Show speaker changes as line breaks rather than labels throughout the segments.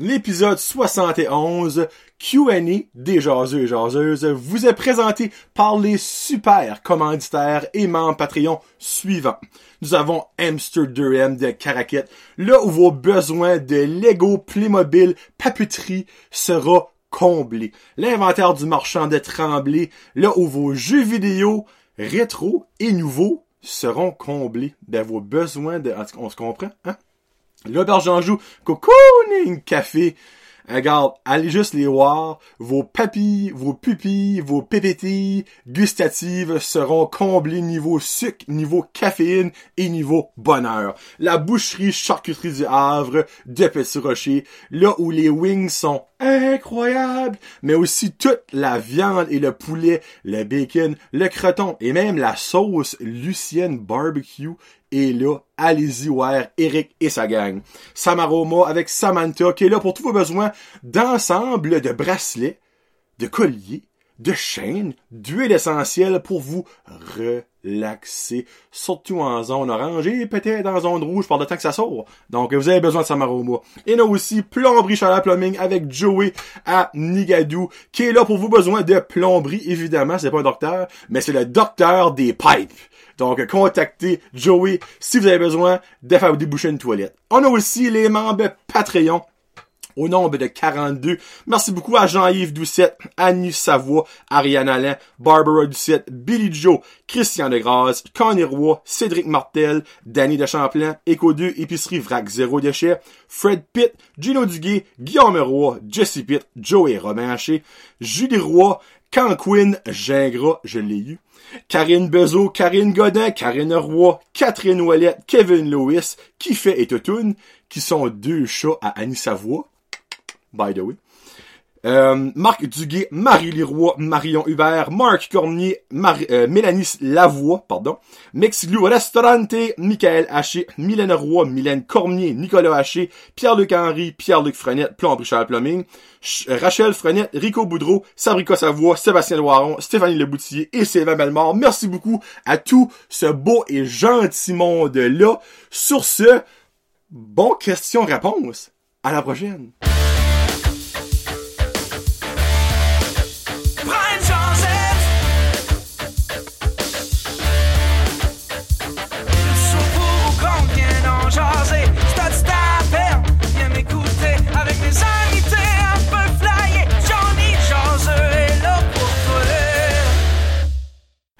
L'épisode 71, Q&A des jaseux et jaseuses, vous est présenté par les super commanditaires et membres Patreon suivants. Nous avons Hamster Durham de Caracat, là où vos besoins de Lego, Playmobil, papeterie sera comblé. L'inventaire du marchand de Tremblay, là où vos jeux vidéo rétro et nouveaux seront comblés. Ben, vos besoins de... On se comprend, hein? L'auberge d'Anjou, cocooning café. Regarde, allez juste les voir. Vos papilles, vos pupilles, vos pépitilles gustatives seront comblées niveau sucre, niveau caféine et niveau bonheur. La boucherie charcuterie du Havre de Petit Rocher, là où les wings sont incroyables, mais aussi toute la viande et le poulet, le bacon, le croton et même la sauce Lucienne barbecue et là, allez-y Eric et sa gang. Samaroma avec Samantha qui est là pour tous vos besoins d'ensemble de bracelets, de colliers, de chaînes, d'huile essentielle pour vous relaxer, surtout en zone orange et peut-être en zone rouge par le temps que ça sort. Donc, vous avez besoin de Samaroma. Et là aussi, plomberie Chaleur Plumbing avec Joey à Nigadou, qui est là pour vos besoins de plomberie, évidemment. C'est pas un docteur, mais c'est le docteur des pipes. Donc, contactez Joey si vous avez besoin de faire déboucher une toilette. On a aussi les membres Patreon au nombre de 42. Merci beaucoup à Jean-Yves Doucette, Annie Savoie, Ariane Alain, Barbara Doucette, Billy Joe, Christian Degrasse, Connie Roy, Cédric Martel, Danny de Champlain, Eco 2, Épicerie Vrac Zéro Déchet, Fred Pitt, Gino Duguay, Guillaume Roy, Jesse Pitt, Joey Romain Haché, Julie Roy, Canquin Gingras, je l'ai eu. Karine Bezo, Karine Godin, Karine Roy, Catherine Ouellette, Kevin Lewis, Kiffet et Totoun, qui sont deux chats à Annie Savoie. By the way. Euh, Marc Duguay, Marie Leroy, Marion Hubert, Marc Cormier, euh, Mélanie Lavoie, pardon, Mexilou Restaurante, Michael Haché, Mylène Roy, Mylène Cormier, Nicolas Haché, Pierre-Luc Henry, Pierre-Luc Frenette, Plomb Richard Plumbing, Rachel Frenette, Rico Boudreau, Sabrica Savoie, Sébastien Loiron, Stéphanie Leboutillier et Sylvain Belmort. Merci beaucoup à tout ce beau et gentil monde-là. Sur ce, bon question-réponse. À la prochaine.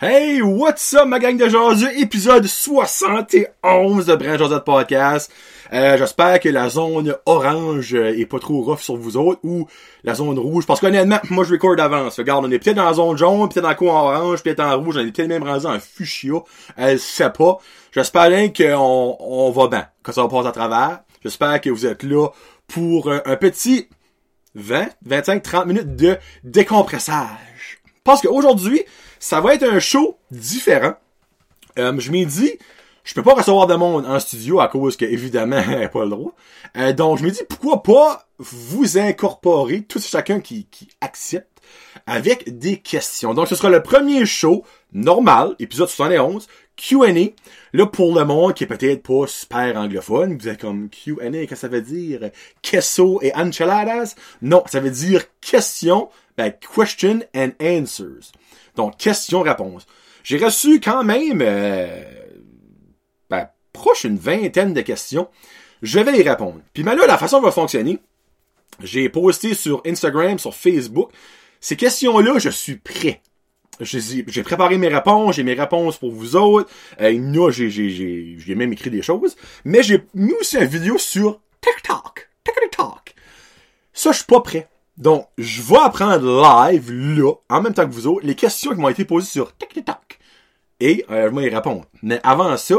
Hey, what's up ma gang de jaseux, épisode 71 de Brand Josette Podcast. Euh, j'espère que la zone orange est pas trop rough sur vous autres ou la zone rouge. Parce qu'honnêtement, moi je record d'avance. Regarde, on est peut-être dans la zone jaune, peut-être dans le coin orange, peut-être en rouge, on est peut-être même rendu en fuchsia. Elle sait pas. J'espère bien qu'on on va bien, que ça va passer à travers. J'espère que vous êtes là pour un petit 20, 25, 30 minutes de décompressage. Parce qu'aujourd'hui, ça va être un show différent. Euh, je m'ai dit, je peux pas recevoir de monde en studio à cause que, évidemment, pas le droit. Euh, donc, je me dis, pourquoi pas vous incorporer, tout chacun qui, qui accepte, avec des questions. Donc, ce sera le premier show normal, épisode 71, Q&A. Là, pour le monde qui est peut-être pas super anglophone, vous êtes comme Q&A, qu'est-ce que ça veut dire? Queso et enchiladas? Non, ça veut dire question, ben, question and answers. Donc, question-réponse. J'ai reçu quand même, euh, ben, proche une vingtaine de questions. Je vais y répondre. Puis ben là, la façon va fonctionner, j'ai posté sur Instagram, sur Facebook, ces questions-là, je suis prêt. J'ai préparé mes réponses, j'ai mes réponses pour vous autres. Euh, j'ai même écrit des choses. Mais j'ai mis aussi une vidéo sur TikTok. TikTok. Ça, je suis pas prêt. Donc, je vais apprendre live, là, en même temps que vous autres, les questions qui m'ont été posées sur TikTok. Et euh, je vais y répondre. Mais avant ça,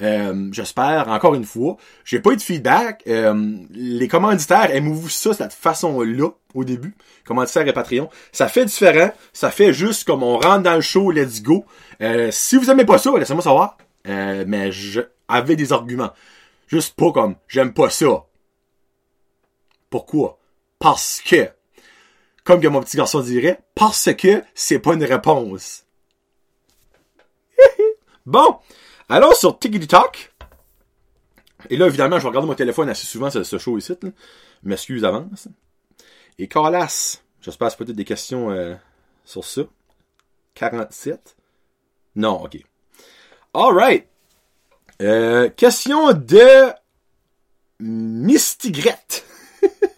euh, j'espère, encore une fois, j'ai pas eu de feedback. Euh, les commanditaires, aimez-vous ça, cette façon-là, au début? Commanditaires et Patreon. Ça fait différent. Ça fait juste comme on rentre dans le show, let's go. Euh, si vous aimez pas ça, laissez-moi savoir. Euh, mais je avais des arguments. Juste pas comme, j'aime pas ça. Pourquoi? Parce que, comme que mon petit garçon dirait, parce que c'est pas une réponse. bon, allons sur TikTok. Et là, évidemment, je vais regarder mon téléphone assez souvent, ce, ce show ici. M'excuse d'avance. Et Carlas, j'espère que c'est peut-être des questions euh, sur ça. 47. Non, ok. Alright. Euh, question de Mistigrette.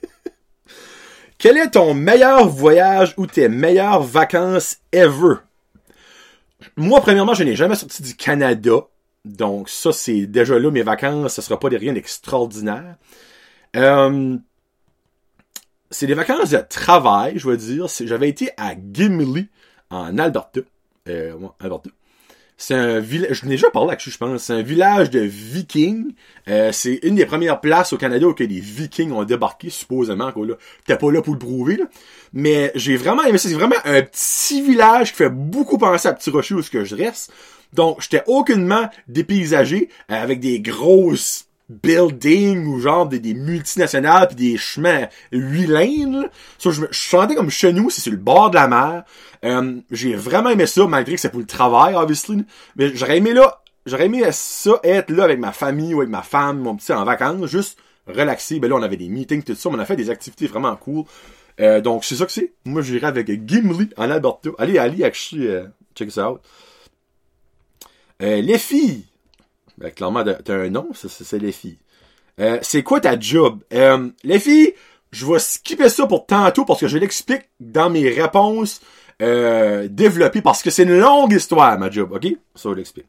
Quel est ton meilleur voyage ou tes meilleures vacances ever? Moi, premièrement, je n'ai jamais sorti du Canada. Donc, ça, c'est déjà là, mes vacances, ce sera pas rien d'extraordinaire. Euh, c'est des vacances de travail, je veux dire. J'avais été à Gimli, en Alberta. Euh, Alberta. C'est un village, je n'ai déjà parlé avec je pense, c'est un village de vikings. Euh, c'est une des premières places au Canada où les vikings ont débarqué, supposément, quoi, là. T'es pas là pour le prouver, là. Mais j'ai vraiment. C'est vraiment un petit village qui fait beaucoup penser à Petit Rocher où que je reste. Donc, j'étais aucunement dépaysagé avec des grosses buildings ou genre des, des multinationales puis des chemins huit lanes. So, je, je sentais comme chez nous, c'est sur le bord de la mer. Euh, j'ai vraiment aimé ça, malgré que c'est pour le travail, obviously. Mais j'aurais aimé là, j'aurais aimé ça être là avec ma famille ou avec ma femme, mon petit en vacances, juste relaxer. Ben là, on avait des meetings, tout ça, on a fait des activités vraiment cool. Euh, donc c'est ça que c'est. Moi j'irai avec Gimli en Alberta. Allez, allez, actually, euh, check ça out. Euh, les filles. Ben, clairement, t'as un nom, c'est les filles. Euh, c'est quoi ta job? Euh, les filles, je vais skipper ça pour tantôt parce que je l'explique dans mes réponses euh, développées parce que c'est une longue histoire, ma job, ok? Ça, je l'explique.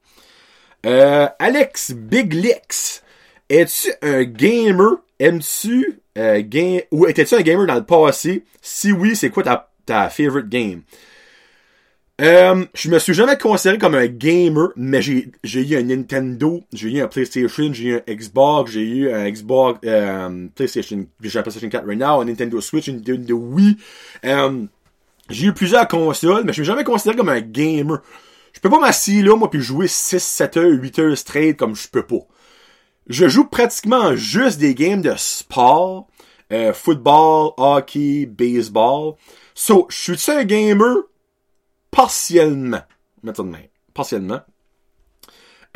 Euh, Alex Biglix, es-tu un gamer? Aimes-tu euh, game ou étais-tu un gamer dans le passé? Si oui, c'est quoi ta, ta favorite game? Euh, je me suis jamais considéré comme un gamer, mais j'ai, eu un Nintendo, j'ai eu un PlayStation, j'ai eu un Xbox, j'ai eu un Xbox, euh, PlayStation, j'ai un PlayStation 4 right now, un Nintendo Switch, une Nintendo Wii. Euh, j'ai eu plusieurs consoles, mais je me suis jamais considéré comme un gamer. Je peux pas m'asseoir là, moi, puis jouer 6, 7 heures, 8 heures straight comme je peux pas. Je joue pratiquement juste des games de sport, euh, football, hockey, baseball. So, je suis un gamer? Partiellement. Mettre ça de main. Partiellement.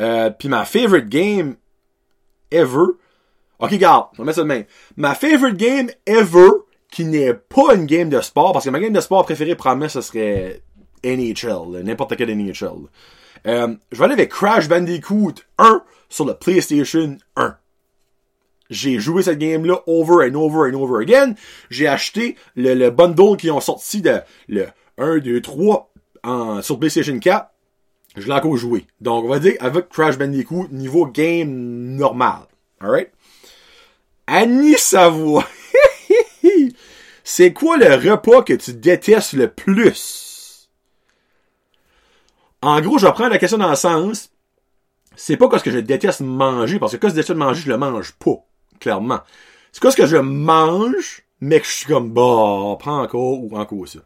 Euh, puis ma favorite game ever. Ok, garde, on va mettre ça de main. Ma favorite game ever, qui n'est pas une game de sport, parce que ma game de sport préférée, probablement, ce serait NHL, n'importe quel NHL. Euh, je vais aller avec Crash Bandicoot 1 sur le PlayStation 1. J'ai joué cette game-là over and over and over again. J'ai acheté le, le bundle qui ont sorti de le 1, 2, 3 sur PlayStation 4, je l'ai encore joué. Donc, on va dire avec Crash Bandicoot, niveau game normal. Alright? Annie Savoie. C'est quoi le repas que tu détestes le plus? En gros, je vais prendre la question dans le sens, c'est pas quoi ce que je déteste manger, parce que quand je déteste manger, je le mange pas, clairement. C'est quoi ce que je mange, mais que je suis comme, bah, prends encore ou encore ça.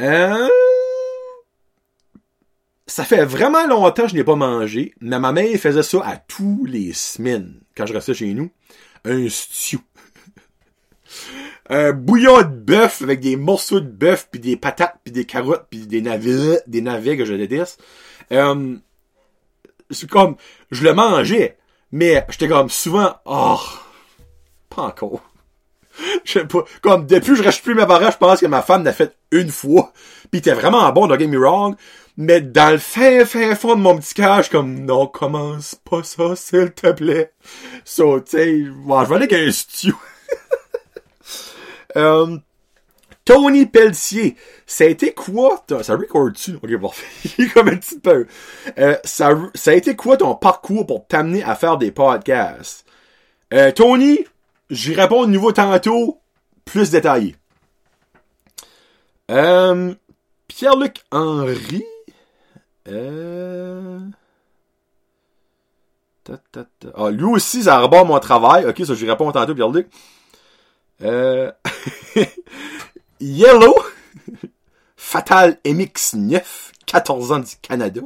Euh, ça fait vraiment longtemps que je n'ai pas mangé, mais ma mère faisait ça à tous les semaines quand je restais chez nous. Un stew. un bouillon de bœuf avec des morceaux de bœuf, puis des patates, puis des carottes, puis des navets, des navets que je déteste. Euh, c'est comme, je le mangeais, mais j'étais comme souvent, oh, pas encore. Je pas. Comme, depuis je reste plus mes parents, je pense que ma femme l'a fait une fois. Pis t'es vraiment bon, don't get me wrong. Mais dans le fin, fin fond de mon petit cœur, comme, non, commence pas ça, s'il te plaît. So, tu sais, je vais aller avec un stew. um, Tony Pelletier, ça a été quoi, ça record-tu? Ok, est comme un petit peu. Euh, ça, ça a été quoi ton parcours pour t'amener à faire des podcasts? Euh, Tony, j'y réponds au niveau tantôt, plus détaillé. Euh, Pierre-Luc Henry, euh... Ah, lui aussi, ça rebord mon travail. Ok, ça, je réponds tantôt, Pierre-Luc. Euh... Yellow. Fatal MX9. 14 ans du Canada.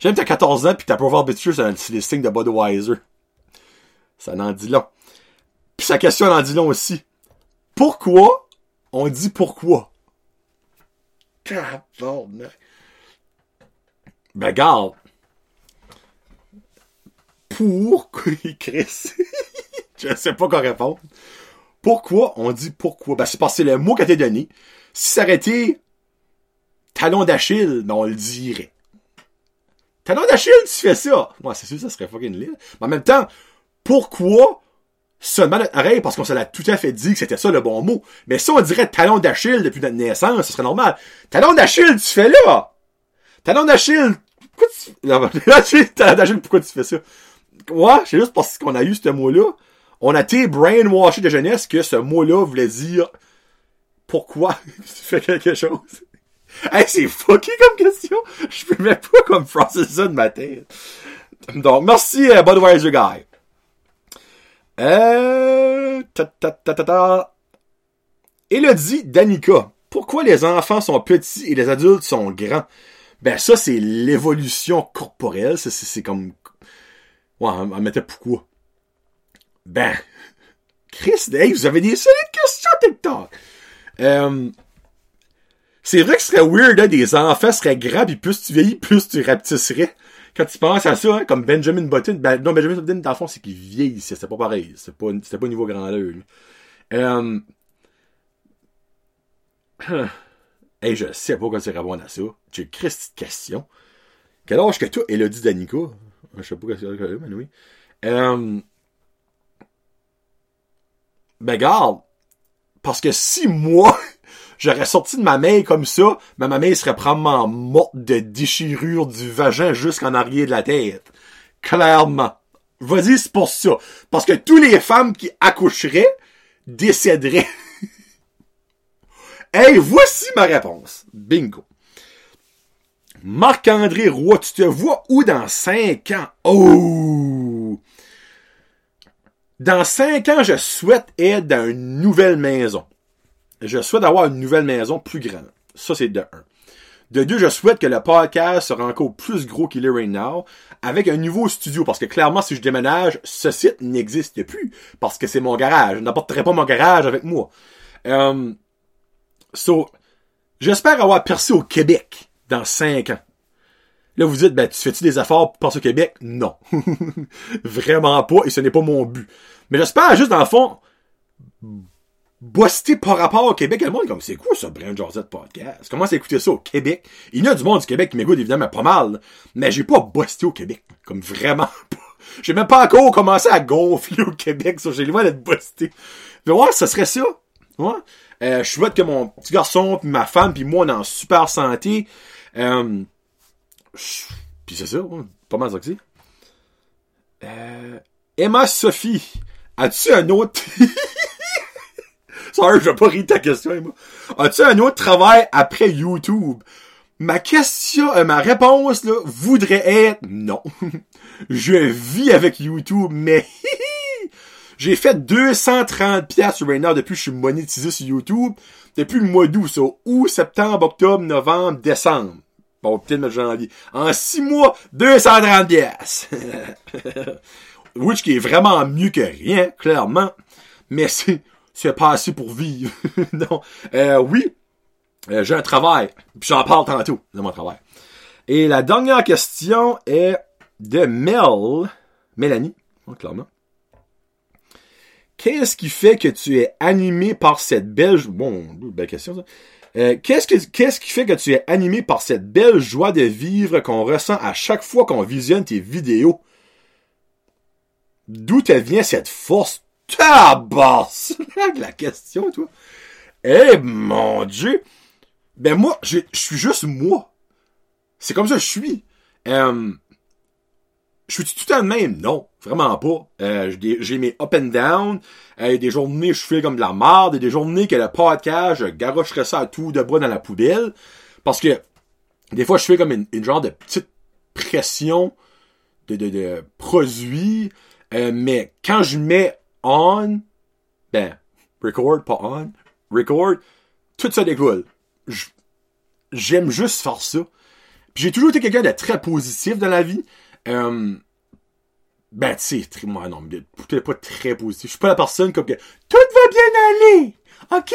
J'aime que t'as 14 ans pis t'as pas habitué sur un listing de Budweiser. Ça en dit long. Puis sa question en dit long aussi. Pourquoi on dit pourquoi? Garde. Pour Chris. je sais pas quoi répondre. Pourquoi on dit pourquoi? Ben, c'est parce que c'est le mot qui a été donné. Si ça aurait été talon d'Achille, ben, on le dirait. Talon d'Achille, tu fais ça. Moi, c'est sûr, ça serait fucking lit. Mais en même temps, pourquoi seulement notre? Parce qu'on se l'a tout à fait dit que c'était ça le bon mot. Mais si on dirait talon d'Achille depuis notre naissance, ce serait normal. Talon d'Achille, tu fais là! Talon d'Achille, pourquoi tu... talon d'Achille, pourquoi tu fais ça? Ouais, c'est juste parce qu'on a eu ce mot-là. On a été brainwashé de jeunesse que ce mot-là voulait dire pourquoi tu fais quelque chose. Hey, c'est fucké comme question. Je peux même pas comme processer ça de ma tête. Donc, merci euh, Budweiser Guy. Euh... Ta, ta, ta. Elodie Danica. Pourquoi les enfants sont petits et les adultes sont grands? Ben ça, c'est l'évolution corporelle. C'est comme... Ouais, on mettait pourquoi? Ben... Chris, hey, vous avez des solides questions TikTok. Euh, c'est vrai que ce serait weird, hein, des enfants seraient grands, puis plus tu vieillis, plus tu rapetisserais. Quand tu penses à ça, hein, comme Benjamin Button, ben, non, Benjamin Button, dans le fond, c'est qu'il vieillit, c'est pas pareil. C'est pas, c'était pas au niveau grandeur, Euh... hey, je sais pas comment tu répondre à ça. J'ai une petite question. Quel âge que toi, Elodie Danica? Je sais pas quoi c'est, mais oui. Euh... Ben, garde. Parce que si moi, j'aurais sorti de ma main comme ça, ben ma main serait probablement morte de déchirure du vagin jusqu'en arrière de la tête. Clairement. Vas-y, c'est pour ça. Parce que toutes les femmes qui accoucheraient décéderaient. hey, voici ma réponse. Bingo. Marc-André Roy, tu te vois où dans cinq ans? Oh! Dans cinq ans, je souhaite être dans une nouvelle maison. Je souhaite avoir une nouvelle maison plus grande. Ça, c'est de un. De deux, je souhaite que le podcast sera encore plus gros qu'il est right now, avec un nouveau studio, parce que clairement, si je déménage, ce site n'existe plus, parce que c'est mon garage. Je n'apporterai pas mon garage avec moi. Um, so, j'espère avoir percé au Québec dans cinq ans. Là, vous dites, ben, tu fais-tu des efforts pour passer au Québec? Non. Vraiment pas, et ce n'est pas mon but. Mais j'espère juste, dans le fond, bossé par rapport au Québec. Le monde comme, c'est quoi ça, Brand Josette Podcast? Comment écouter ça au Québec? Il y a du monde du Québec qui m'écoute évidemment pas mal, mais j'ai pas bossé au Québec. Comme vraiment pas. J'ai même pas encore commencé à gonfler au Québec, ça. J'ai loin d'être bossé. Mais ouais, ça serait ça. Ouais. Euh, je souhaite que mon petit garçon, puis ma femme, puis moi, on est en super santé. Euh, puis c'est ça, pas mal ça que c'est. Emma Sophie, as-tu un autre... Sorry, je vais pas rire ta question, moi. As-tu un autre travail après YouTube? Ma question, euh, ma réponse, là, voudrait être non. je vis avec YouTube, mais j'ai fait 230 pièces right now depuis que je suis monétisé sur YouTube. Depuis le mois d'août, ça. Août, septembre, octobre, novembre, décembre. Bon, peut-être mettre janvier. En 6 mois, 230 pièces. Which qui est vraiment mieux que rien, clairement. Mais c'est, c'est pas assez pour vivre. non. Euh, oui, euh, j'ai un travail. Puis j'en parle tantôt de mon travail. Et la dernière question est de Mel, Mélanie, hein, clairement. Qu'est-ce qui fait que tu es animé par cette belle... Bon, belle question ça. Euh, qu'est-ce, que, qu'est-ce qui fait que tu es animé par cette belle joie de vivre qu'on ressent à chaque fois qu'on visionne tes vidéos? D'où te vient cette force? Tabasse! la question, toi. Eh, mon Dieu! Ben, moi, je suis juste moi. C'est comme ça que je suis. Euh, je suis tout à même? Non, vraiment pas. Euh, j'ai mes up and down. Euh, des journées, je fais comme de la merde. Et des journées que le podcast, je garocherais ça à tout de bras dans la poubelle. Parce que, des fois, je fais comme une, genre de petite pression de, de, de produit. Euh, mais quand je mets on, ben, record, pas on, record, tout ça découle. J'aime juste faire ça. j'ai toujours été quelqu'un de très positif dans la vie. Euh, ben, tu sais, moi, non, peut-être pas très positif. Je suis pas la personne comme que tout va bien aller. OK?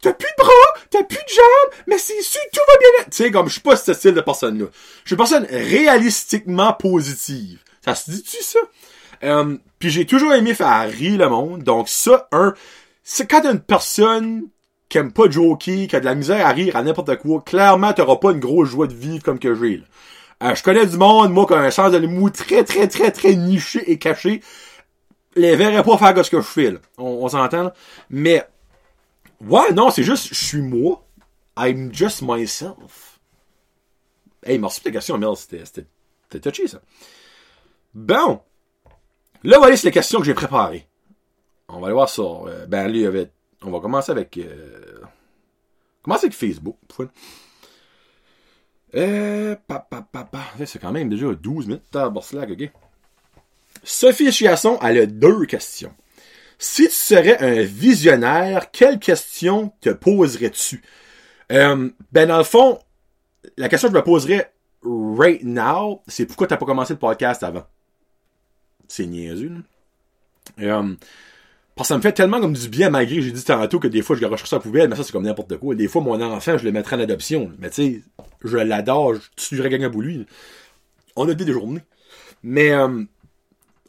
T'as plus de bras, t'as plus de jambes, mais c'est sûr, tout va bien aller. Tu sais, comme, je suis pas ce style de personne-là. Je suis une personne réalistiquement positive. Ça se dit-tu, ça? Euh, puis j'ai toujours aimé faire rire le monde. Donc ça, un, c'est quand t'as une personne qui aime pas joker, qui a de la misère à rire à n'importe quoi, clairement, t'auras pas une grosse joie de vivre comme que j'ai, euh, je connais du monde, moi, qui a un sens de l'humour très, très, très, très niché et caché. Les verrait pas faire ce que je fais, là. On, s'entend, Mais, ouais, non, c'est juste, je suis moi. I'm just myself. Hey, merci pour ta question, Mel. C'était, c'était touché, ça. Bon. Là, voilà, c'est les questions que j'ai préparées. On va aller voir ça. Euh, ben, lui, avait... on va commencer avec, euh... commencer avec Facebook. Euh, C'est quand même déjà 12 minutes. Slack, ok? Sophie Chiasson, elle a deux questions. Si tu serais un visionnaire, quelle question te poserais-tu? Euh, ben, dans le fond, la question que je me poserais right now, c'est pourquoi t'as pas commencé le podcast avant? C'est niaiseux, euh, parce que ça me fait tellement comme du bien, malgré j'ai dit tantôt que des fois je garoche ça à la poubelle, mais ça c'est comme n'importe quoi. Des fois, mon enfant, je le mettrais en adoption. Mais tu sais, je l'adore, je tuerais quelqu'un pour lui. On a des journées. Mais, euh,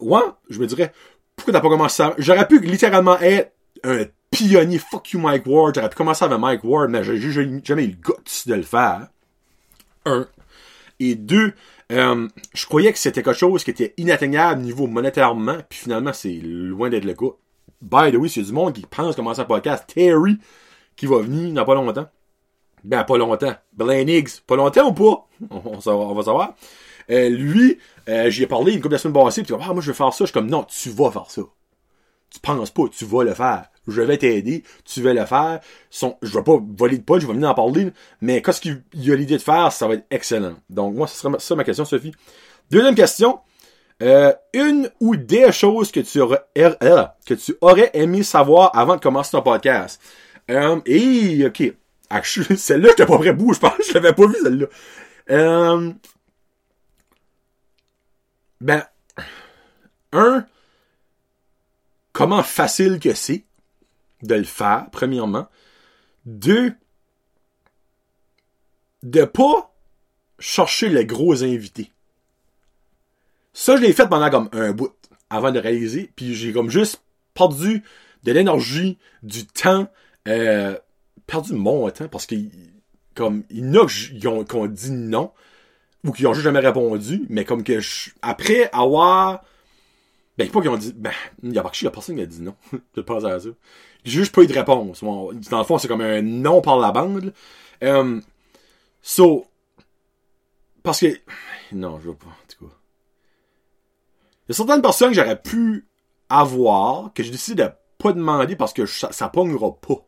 ouais, je me dirais, pourquoi t'as pas commencé ça? J'aurais pu littéralement être un pionnier, fuck you Mike Ward. J'aurais pu commencer avec Mike Ward, mais j'ai jamais eu le guts de le faire. Un. Et deux, euh, je croyais que c'était quelque chose qui était inatteignable niveau monétairement, puis finalement, c'est loin d'être le cas. By the way, c'est du monde qui pense commencer un podcast. Terry, qui va venir dans pas longtemps. Ben, pas longtemps. Blaine Higgs, pas longtemps ou pas? On, va savoir. Euh, lui, euh, j'y ai parlé une couple de semaines passées, tu ah, moi je vais faire ça. Je suis comme, non, tu vas faire ça. Tu penses pas, tu vas le faire. Je vais t'aider, tu vas le faire. Son, je vais pas voler de poche, je vais venir en parler, mais qu'est-ce qu'il a l'idée de faire, ça va être excellent. Donc, moi, ce serait ça ma question, Sophie. Deuxième question. Euh, une ou des choses que tu aurais, er, euh, que tu aurais aimé savoir avant de commencer ton podcast. Euh, et, ok. Celle-là, j'étais pas vrai bout, je pense. Je l'avais pas vu, celle-là. Euh, ben, un, comment facile que c'est de le faire, premièrement. Deux, de pas chercher les gros invités. Ça, je l'ai fait pendant comme un bout avant de réaliser. Puis j'ai comme juste perdu de l'énergie, du temps, euh, perdu mon temps parce que comme il y en a qui ont, dit non ou qui ont juste jamais répondu, mais comme que je, après avoir ben pas qu'ils ont dit ben il y a pas a personne qui a dit non. je pense à ça. J'ai juste pas eu de réponse. dans le fond, c'est comme un non par la bande. Um, so parce que non, je veux pas. Il y a certaines personnes que j'aurais pu avoir, que j'ai décidé de pas demander parce que ça, ça pognera pas.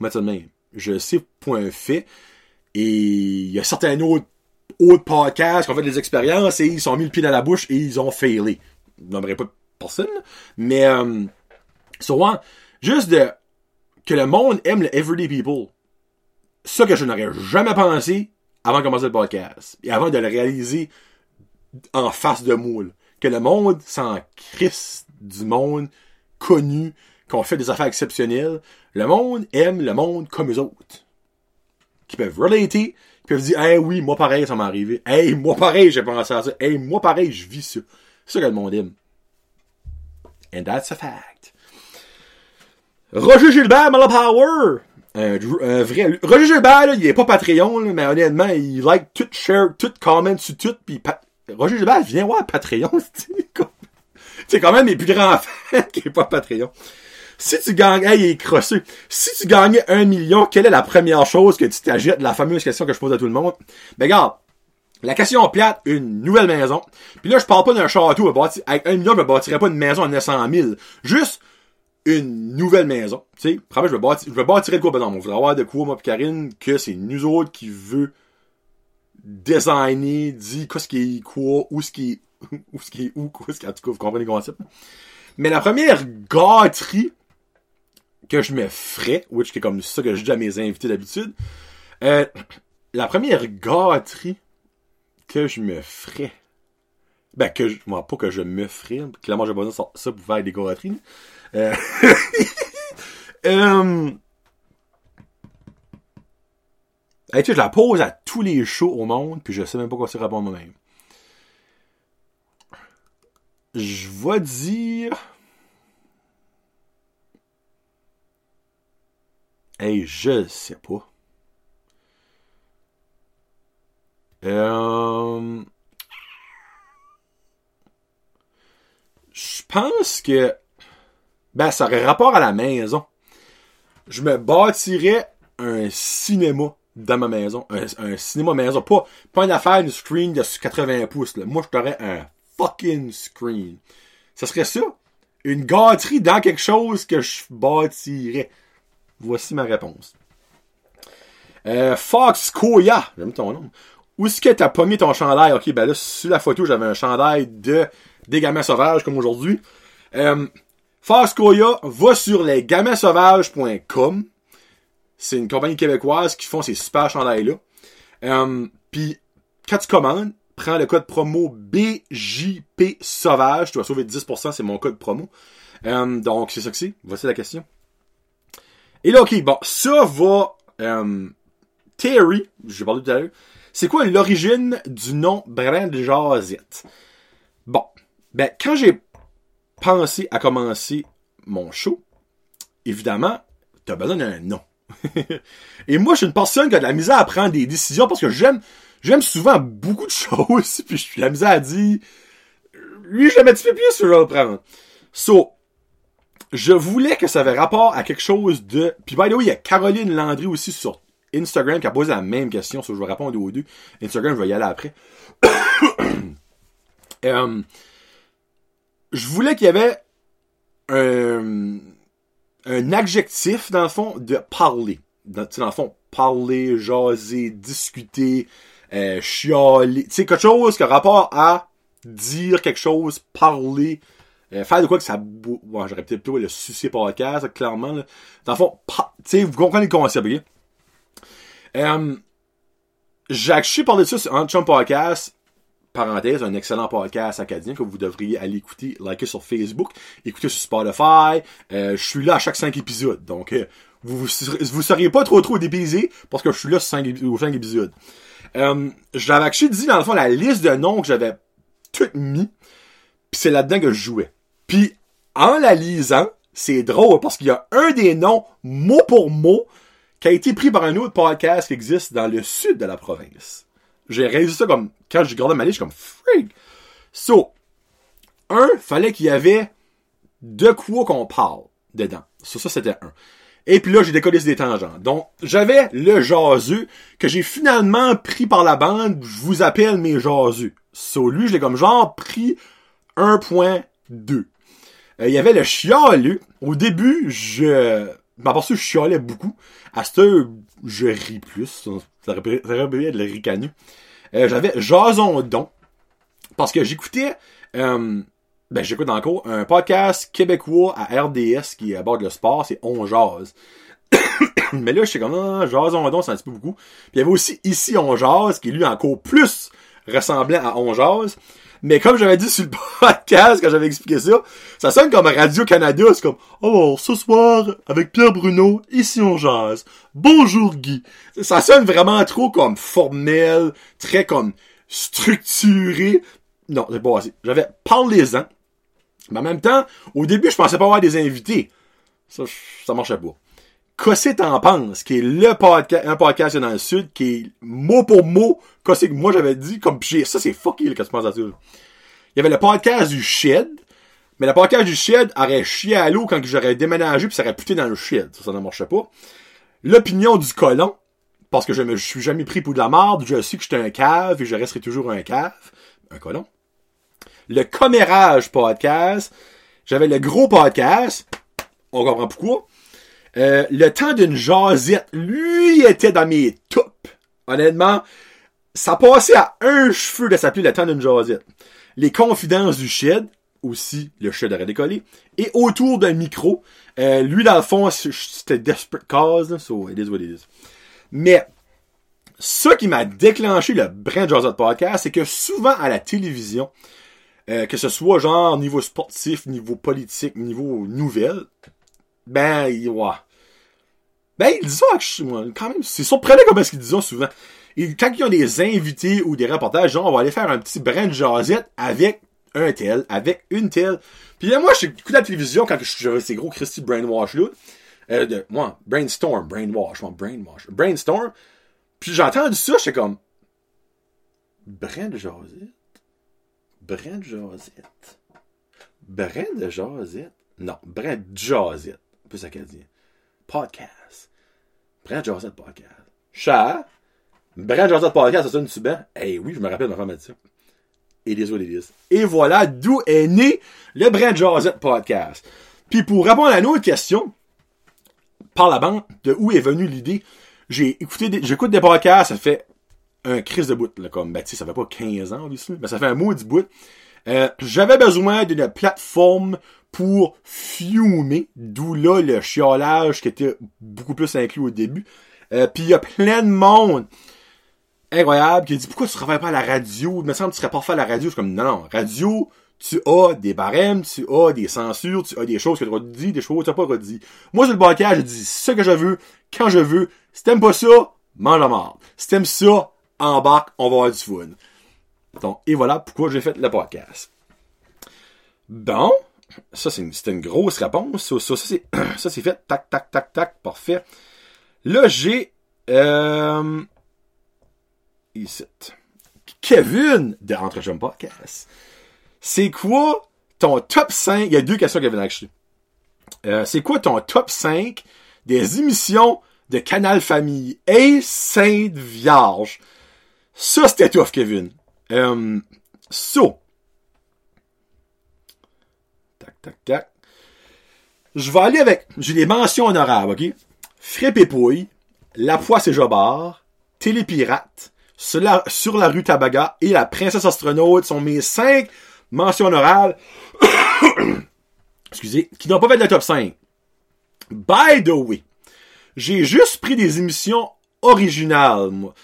Même. Je sais point fait. Et il y a certains autres, autres podcasts qui ont fait des expériences et ils sont mis le pied dans la bouche et ils ont failé. Je n'aimerais pas personne. Mais euh, souvent, juste de que le monde aime le everyday people. Ça que je n'aurais jamais pensé avant de commencer le podcast. Et avant de le réaliser en face de moule que le monde s'en crisse du monde connu, qu'on fait des affaires exceptionnelles. Le monde aime le monde comme eux autres. Qui peuvent relater, qui peuvent dire, hey oui, moi pareil, ça m'est arrivé. Hey, moi pareil, j'ai pensé à ça. Hey, moi pareil, je vis ça. C'est ça que le monde aime. And that's a fact. Roger Gilbert, Mala Power. Un, vrai. Roger Gilbert, là, il est pas Patreon, mais honnêtement, il like tout, share, tout, comment sur tout, pis Roger Gilbert, viens voir Patreon. C'est quand même mes plus grands fans qui est pas Patreon. Si tu gagnes, hey, il est crossé. Si tu gagnais un million, quelle est la première chose que tu t'agites? La fameuse question que je pose à tout le monde? Ben, regarde. La question plate, une nouvelle maison. Puis là, je parle pas d'un château. Avec un million, je me bâtirais pas une maison à 900 000. Juste une nouvelle maison. Tu sais, je vais bâtir, je vais bâtir de quoi? Ben non, on voudrait avoir de quoi, moi Karine, que c'est nous autres qui veut designer, dit qu'est-ce qui est quoi, où ce qui est, où ce qui est où, quoi, ce qui est, en tout cas, vous comprenez le concept. Mais la première gâterie que je me ferais, which est comme ça que je dis à mes invités d'habitude, euh, la première gâterie que je me ferais, ben, que je, moi, pas que je me ferais, clairement, j'ai besoin de ça pour faire des gâteries, euh, euh, Hey, tu je la pose à tous les shows au monde, puis je sais même pas quoi se répondre moi-même. Je vais dire. Hey, je sais pas. Euh... Je pense que ben ça aurait rapport à la maison. Je me bâtirais un cinéma dans ma maison. Un, cinéma maison. Pas, pas une affaire, une screen de 80 pouces. Là. Moi, je t'aurais un fucking screen. Ça serait ça. Une gâterie dans quelque chose que je bâtirais. Voici ma réponse. Euh, Fox Koya, j'aime ton nom. Où est-ce que t'as pogné ton chandail? Ok, ben là, sur la photo, j'avais un chandail de des gamins sauvages comme aujourd'hui. Euh, Fox Koya va sur lesgaminsauvages.com. C'est une compagnie québécoise qui font ces super chandails-là. Euh, Puis, quand tu commandes, prends le code promo BJP Sauvage. Tu vas sauver 10%, c'est mon code promo. Euh, donc, c'est ça que c'est. Voici la question. Et là, ok, bon, ça va... Euh, Terry, j'ai parlé tout à l'heure, c'est quoi l'origine du nom Brand Jazette? Bon, ben, quand j'ai pensé à commencer mon show, évidemment, t'as besoin d'un nom. Et moi, je suis une personne qui a de la misère à prendre des décisions parce que j'aime, j'aime souvent beaucoup de choses, puis je suis la misère à dire, lui, je le mets plus, je vais le prendre. So, je voulais que ça avait rapport à quelque chose de... Puis by the way, il y a Caroline Landry aussi sur Instagram qui a posé la même question, so je vais répondre aux deux. Instagram, je vais y aller après. euh, je voulais qu'il y avait un, un adjectif, dans le fond, de parler. Dans, dans le fond, parler, jaser, discuter, euh, chialer. Tu sais, quelque chose qui a rapport à dire quelque chose, parler, euh, faire de quoi que ça... Bon, j'aurais peut-être plutôt le sucer podcast, clairement. Là. Dans le fond, tu sais, vous comprenez le concept, ok? Euh, J'ai parlé de ça sur Chum Podcast. Parenthèse, un excellent podcast acadien que vous devriez aller écouter, liker sur Facebook, écouter sur Spotify. Euh, je suis là à chaque cinq épisodes. Donc, euh, vous, vous, vous seriez pas trop trop dépaysé parce que je suis là sur 5, épisodes. Euh, j'avais dit dans le fond la liste de noms que j'avais tout mis. Puis c'est là-dedans que je jouais. Puis en la lisant, c'est drôle parce qu'il y a un des noms, mot pour mot, qui a été pris par un autre podcast qui existe dans le sud de la province. J'ai réalisé ça comme, quand j'ai gardé ma liste, je suis comme, freak! So, un, fallait qu'il y avait de quoi qu'on parle dedans. Ça, ça, c'était un. Et puis là, j'ai décollé des tangents. Donc, j'avais le jaseux que j'ai finalement pris par la bande. Je vous appelle mes jaseux. So, lui, je l'ai comme genre pris 1.2. Euh, il y avait le chialeux. Au début, je ben, parce que je chialais beaucoup. À ce je ris plus. Ça aurait pu être le ricanu. Euh, J'avais Jason Don. Parce que j'écoutais, euh, ben j'écoute encore, un podcast québécois à RDS qui aborde le sport, c'est On Jase. Mais là, je sais comme, ah, Jason Don, c'est un petit peu beaucoup. Puis il y avait aussi Ici On Jase, qui lui encore plus ressemblant à On Jase. Mais comme j'avais dit sur le podcast, quand j'avais expliqué ça, ça sonne comme Radio-Canada. C'est comme, oh, ce soir, avec Pierre Bruno, ici on jase. Bonjour Guy. Ça sonne vraiment trop comme formel, très comme structuré. Non, c'est pas assez. J'avais parlez-en. Mais en même temps, au début, je pensais pas avoir des invités. Ça, ça marchait pas. Qu'est-ce que t'en penses? Qui est le podcast, un podcast dans le sud, qui est mot pour mot, qu'est-ce que moi j'avais dit, comme ça c'est fucky, quand tu penses à. Il y avait le podcast du Shed, mais le podcast du Shed aurait chié à l'eau quand j'aurais déménagé puis ça aurait puté dans le Shed. Ça, ça ne marchait pas. L'opinion du colon, parce que je me suis jamais pris pour de la merde, je sais que j'étais un cave et je resterai toujours un cave. Un colon. Le commérage podcast, j'avais le gros podcast, on comprend pourquoi? Euh, le temps d'une jasette, lui, était dans mes tops. Honnêtement, ça passait à un cheveu de s'appeler le temps d'une jasette. Les confidences du shed, aussi le shed aurait décollé, et autour d'un micro, euh, lui, dans le fond, c'était Desperate Cause, so it is what it is. Mais, ce qui m'a déclenché le Brand Podcast, c'est que souvent à la télévision, euh, que ce soit genre niveau sportif, niveau politique, niveau nouvelle, ben, ouais. Ben, disent ça, quand même, c'est surprenant comme est-ce qu'ils disent ça souvent. Et quand ils ont des invités ou des reportages, genre, on va aller faire un petit brin de jasette avec un tel, avec une telle. Puis là, moi, j'écoute la télévision quand j'avais ces gros Christy Brainwash là. Euh, de, moi, brainstorm, brainwash, moi, brainwash. Brainstorm. Puis j'ai entendu ça, j'étais comme, Brent Josette? Brent Josette? Brent Josette? Non, Brent Josette. Plus acadien. Podcast. Brent Josette Podcast. Chat. Brent Josette Podcast, ça sonne super. Eh oui, je me rappelle ma femme a dit ça. It is. Et voilà d'où est né le Brent Josette Podcast. Puis pour répondre à une autre question, par la bande, de où est venue l'idée, j'ai écouté des, j'écoute des podcasts, ça fait un crise de bout, là, comme, ben, ça fait pas 15 ans, mais ça fait un maudit bout. Euh, j'avais besoin d'une plateforme pour fumer, d'où là le chiolage qui était beaucoup plus inclus au début. Euh, Puis il y a plein de monde incroyable qui dit pourquoi tu travailles pas à la radio? Il me semble que tu serais pas fait à la radio. Je suis comme non, radio, tu as des barèmes, tu as des censures, tu as des choses que tu as dit, des choses que tu n'as pas redit. Moi, sur le podcast, je dis ce que je veux, quand je veux. Si t'aimes pas ça, mange la mort. Si t'aimes ça, embarque, on va avoir du fun. Donc, et voilà pourquoi j'ai fait le podcast. Bon, ça c'est une, grosse réponse. Ça, c'est, fait. Tac, tac, tac, tac, parfait. Là, j'ai euh. Kevin de Entre Jump Podcast. C'est quoi ton top 5? Il y a deux questions Kevin actually. Euh, c'est quoi ton top 5 des émissions de Canal Famille et Sainte Vierge? Ça, c'était tough, Kevin. Euh, so. Tac, tac. Je vais aller avec, j'ai des mentions honorables, ok? Frippe Pouille, La Poisse et Jobard, Télépirate, sur la, sur la rue Tabaga et La Princesse Astronaute sont mes cinq mentions honorables. Excusez, qui n'ont pas fait de la top 5. By the way, j'ai juste pris des émissions originales, moi.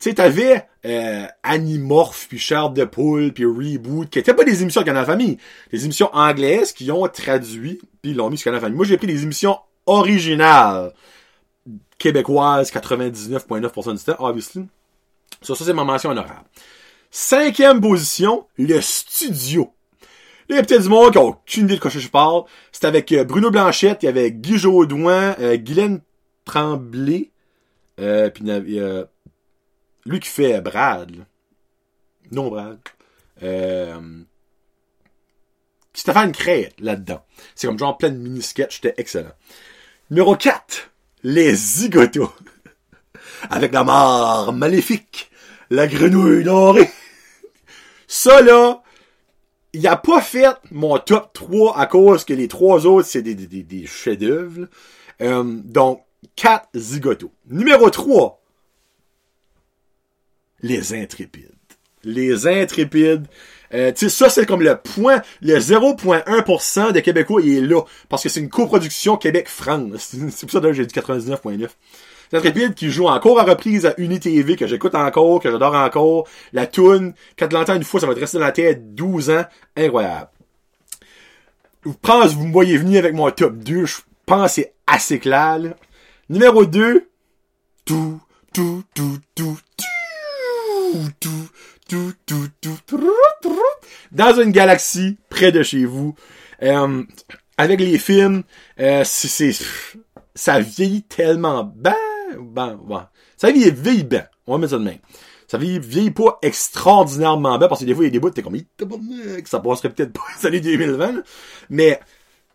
Tu sais, t'avais euh, Animorph, puis Chair de Poule, puis Reboot, qui étaient pas des émissions de Canal Famille. Des émissions anglaises qui ont traduit, puis l'ont mis sur Canal Famille. Moi, j'ai pris des émissions originales. Québécoises, 99,9% du temps, obviously. Ça, ça c'est ma mention honorable. Cinquième position, le studio. Là, il y a peut-être du monde qui a aucune idée de quoi je parle. C'était avec euh, Bruno Blanchette, il y avait Guy Jodoin, euh, Guylaine Tremblay, euh, puis euh, lui qui fait Brad. Là. Non, Brad. Euh, Stéphane Crête là-dedans. C'est comme genre plein de mini-sketchs, c'était excellent. Numéro 4, les zigotos. Avec la mort maléfique, la grenouille dorée. Ça là, il a pas fait mon top 3 à cause que les trois autres, c'est des, des, des chefs-d'œuvre. Euh, donc, 4 zigotos. Numéro 3, les intrépides. Les intrépides. Euh, tu sais, ça, c'est comme le point, le 0.1% des Québécois, il est là. Parce que c'est une coproduction Québec-France. C'est pour ça que j'ai dit 99.9. Les intrépides qui joue encore à reprise à UniTV, que j'écoute encore, que j'adore encore. La toune, quand tu l'entends une fois, ça va te rester dans la tête 12 ans. Incroyable. Je pense vous me voyez venir avec mon top 2. Je pense que c'est assez clair. Là. Numéro 2. Tout, tout, tout, tout, tout, tout, tout, tout, tout, tout, dans une galaxie près de chez vous. Euh, avec les films, euh, c'est, ça vieillit tellement ben, ben, ben. Ça vieillit, vieillit ben. On va mettre ça de même. Ça vieillit, pas extraordinairement bien parce que des fois, il y a des bouts, t'es comme, ça passerait peut-être pas les années 2020, là. mais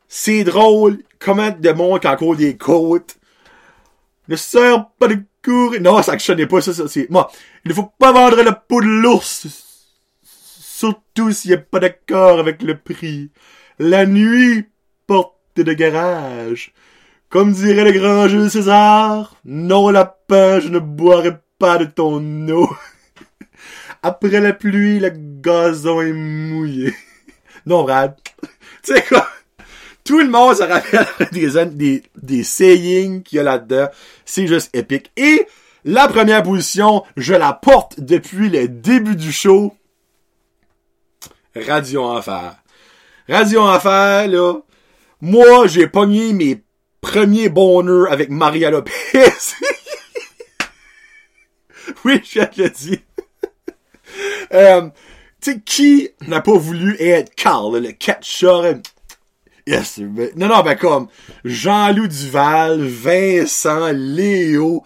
c'est drôle, comment de monde qui encore des côtes. Ne sert pas de Non, ça actionnait pas, ça, c'est, moi, il ne faut pas vendre la peau de l'ours. Surtout s'il n'est pas d'accord avec le prix. La nuit, porte de garage. Comme dirait le grand jeu César, non lapin, je ne boirai pas de ton eau. Après la pluie, le gazon est mouillé. non, Brad. Tu sais quoi? Tout le monde se rappelle des, des, sayings qu'il y a là-dedans. C'est juste épique. Et la première position, je la porte depuis le début du show. Radio Enfer. Radio Enfer, là. Moi, j'ai pogné mes premiers bonheurs avec Maria Lopez. oui, je le dis. euh, tu sais, qui n'a pas voulu être Carl, le catcheur Yes, non, non, ben comme Jean-Loup Duval, Vincent, Léo,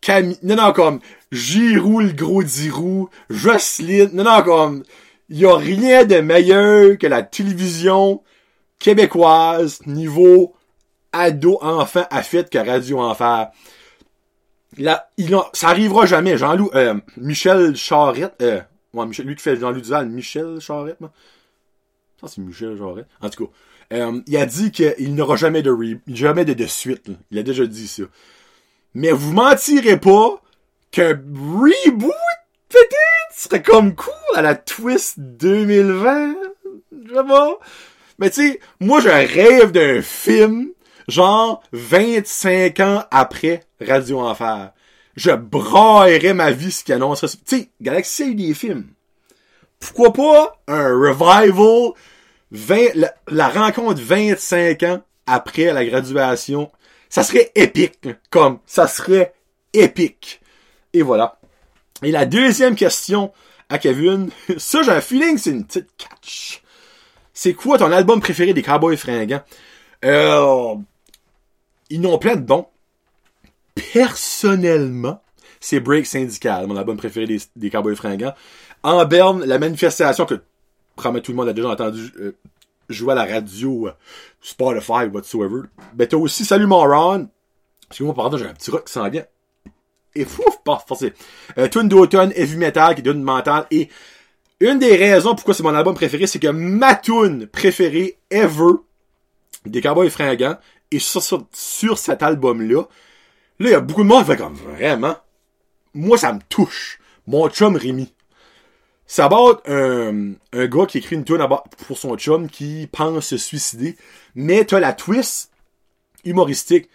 Camille, non, non, comme Giroud, le gros Dirou, Jocelyne, non, non, comme y a rien de meilleur que la télévision québécoise niveau ado-enfant à fait que Radio Enfer. Là, il ça arrivera jamais. Jean-Loup, euh, Michel Charette, euh, lui qui fait Jean-Loup Duval, Michel Charette, moi. Ça, c'est Michel Charette. En tout cas, euh, il a dit qu'il n'aura jamais de re- jamais de, de suite. là. Il a déjà dit ça. Mais vous mentirez pas qu'un reboot, peut-être, serait comme cool à la Twist 2020. Je sais pas. Mais tu sais, moi, je rêve d'un film, genre 25 ans après Radio Enfer. Je braillerais ma vie ce qui annoncerait. Tu sais, Galaxy a eu des films. Pourquoi pas un revival 20, la, la rencontre 25 ans après la graduation? Ça serait épique. là. Comme, ça serait épique. Et voilà. Et la deuxième question à Kevin, ça j'ai un feeling c'est une petite catch. C'est quoi ton album préféré des Cowboys fringants? Euh, ils n'ont plein de bons. Personnellement, c'est Break Syndical, mon album préféré des, des Cowboys fringants. En Berne, la manifestation que probablement tout le monde a déjà entendu euh, jouer à la radio, euh, Spotify, whatsoever. Ben t'as aussi Salut Moron. Excuse-moi, pardon, j'ai un petit rock qui s'en vient. Et fouf, pas forcé. Euh, Tune d'automne, Heavy Metal, qui donne mental. Et une des raisons pourquoi c'est mon album préféré, c'est que ma tune préférée ever des Cowboys fringants est sur, sur, sur cet album-là. Là, il y a beaucoup de monde qui fait comme vraiment? Moi, ça me touche. Mon chum Rémi. Ça aborde un, un gars qui écrit une tune pour son chum qui pense se suicider. Mais t'as la twist humoristique.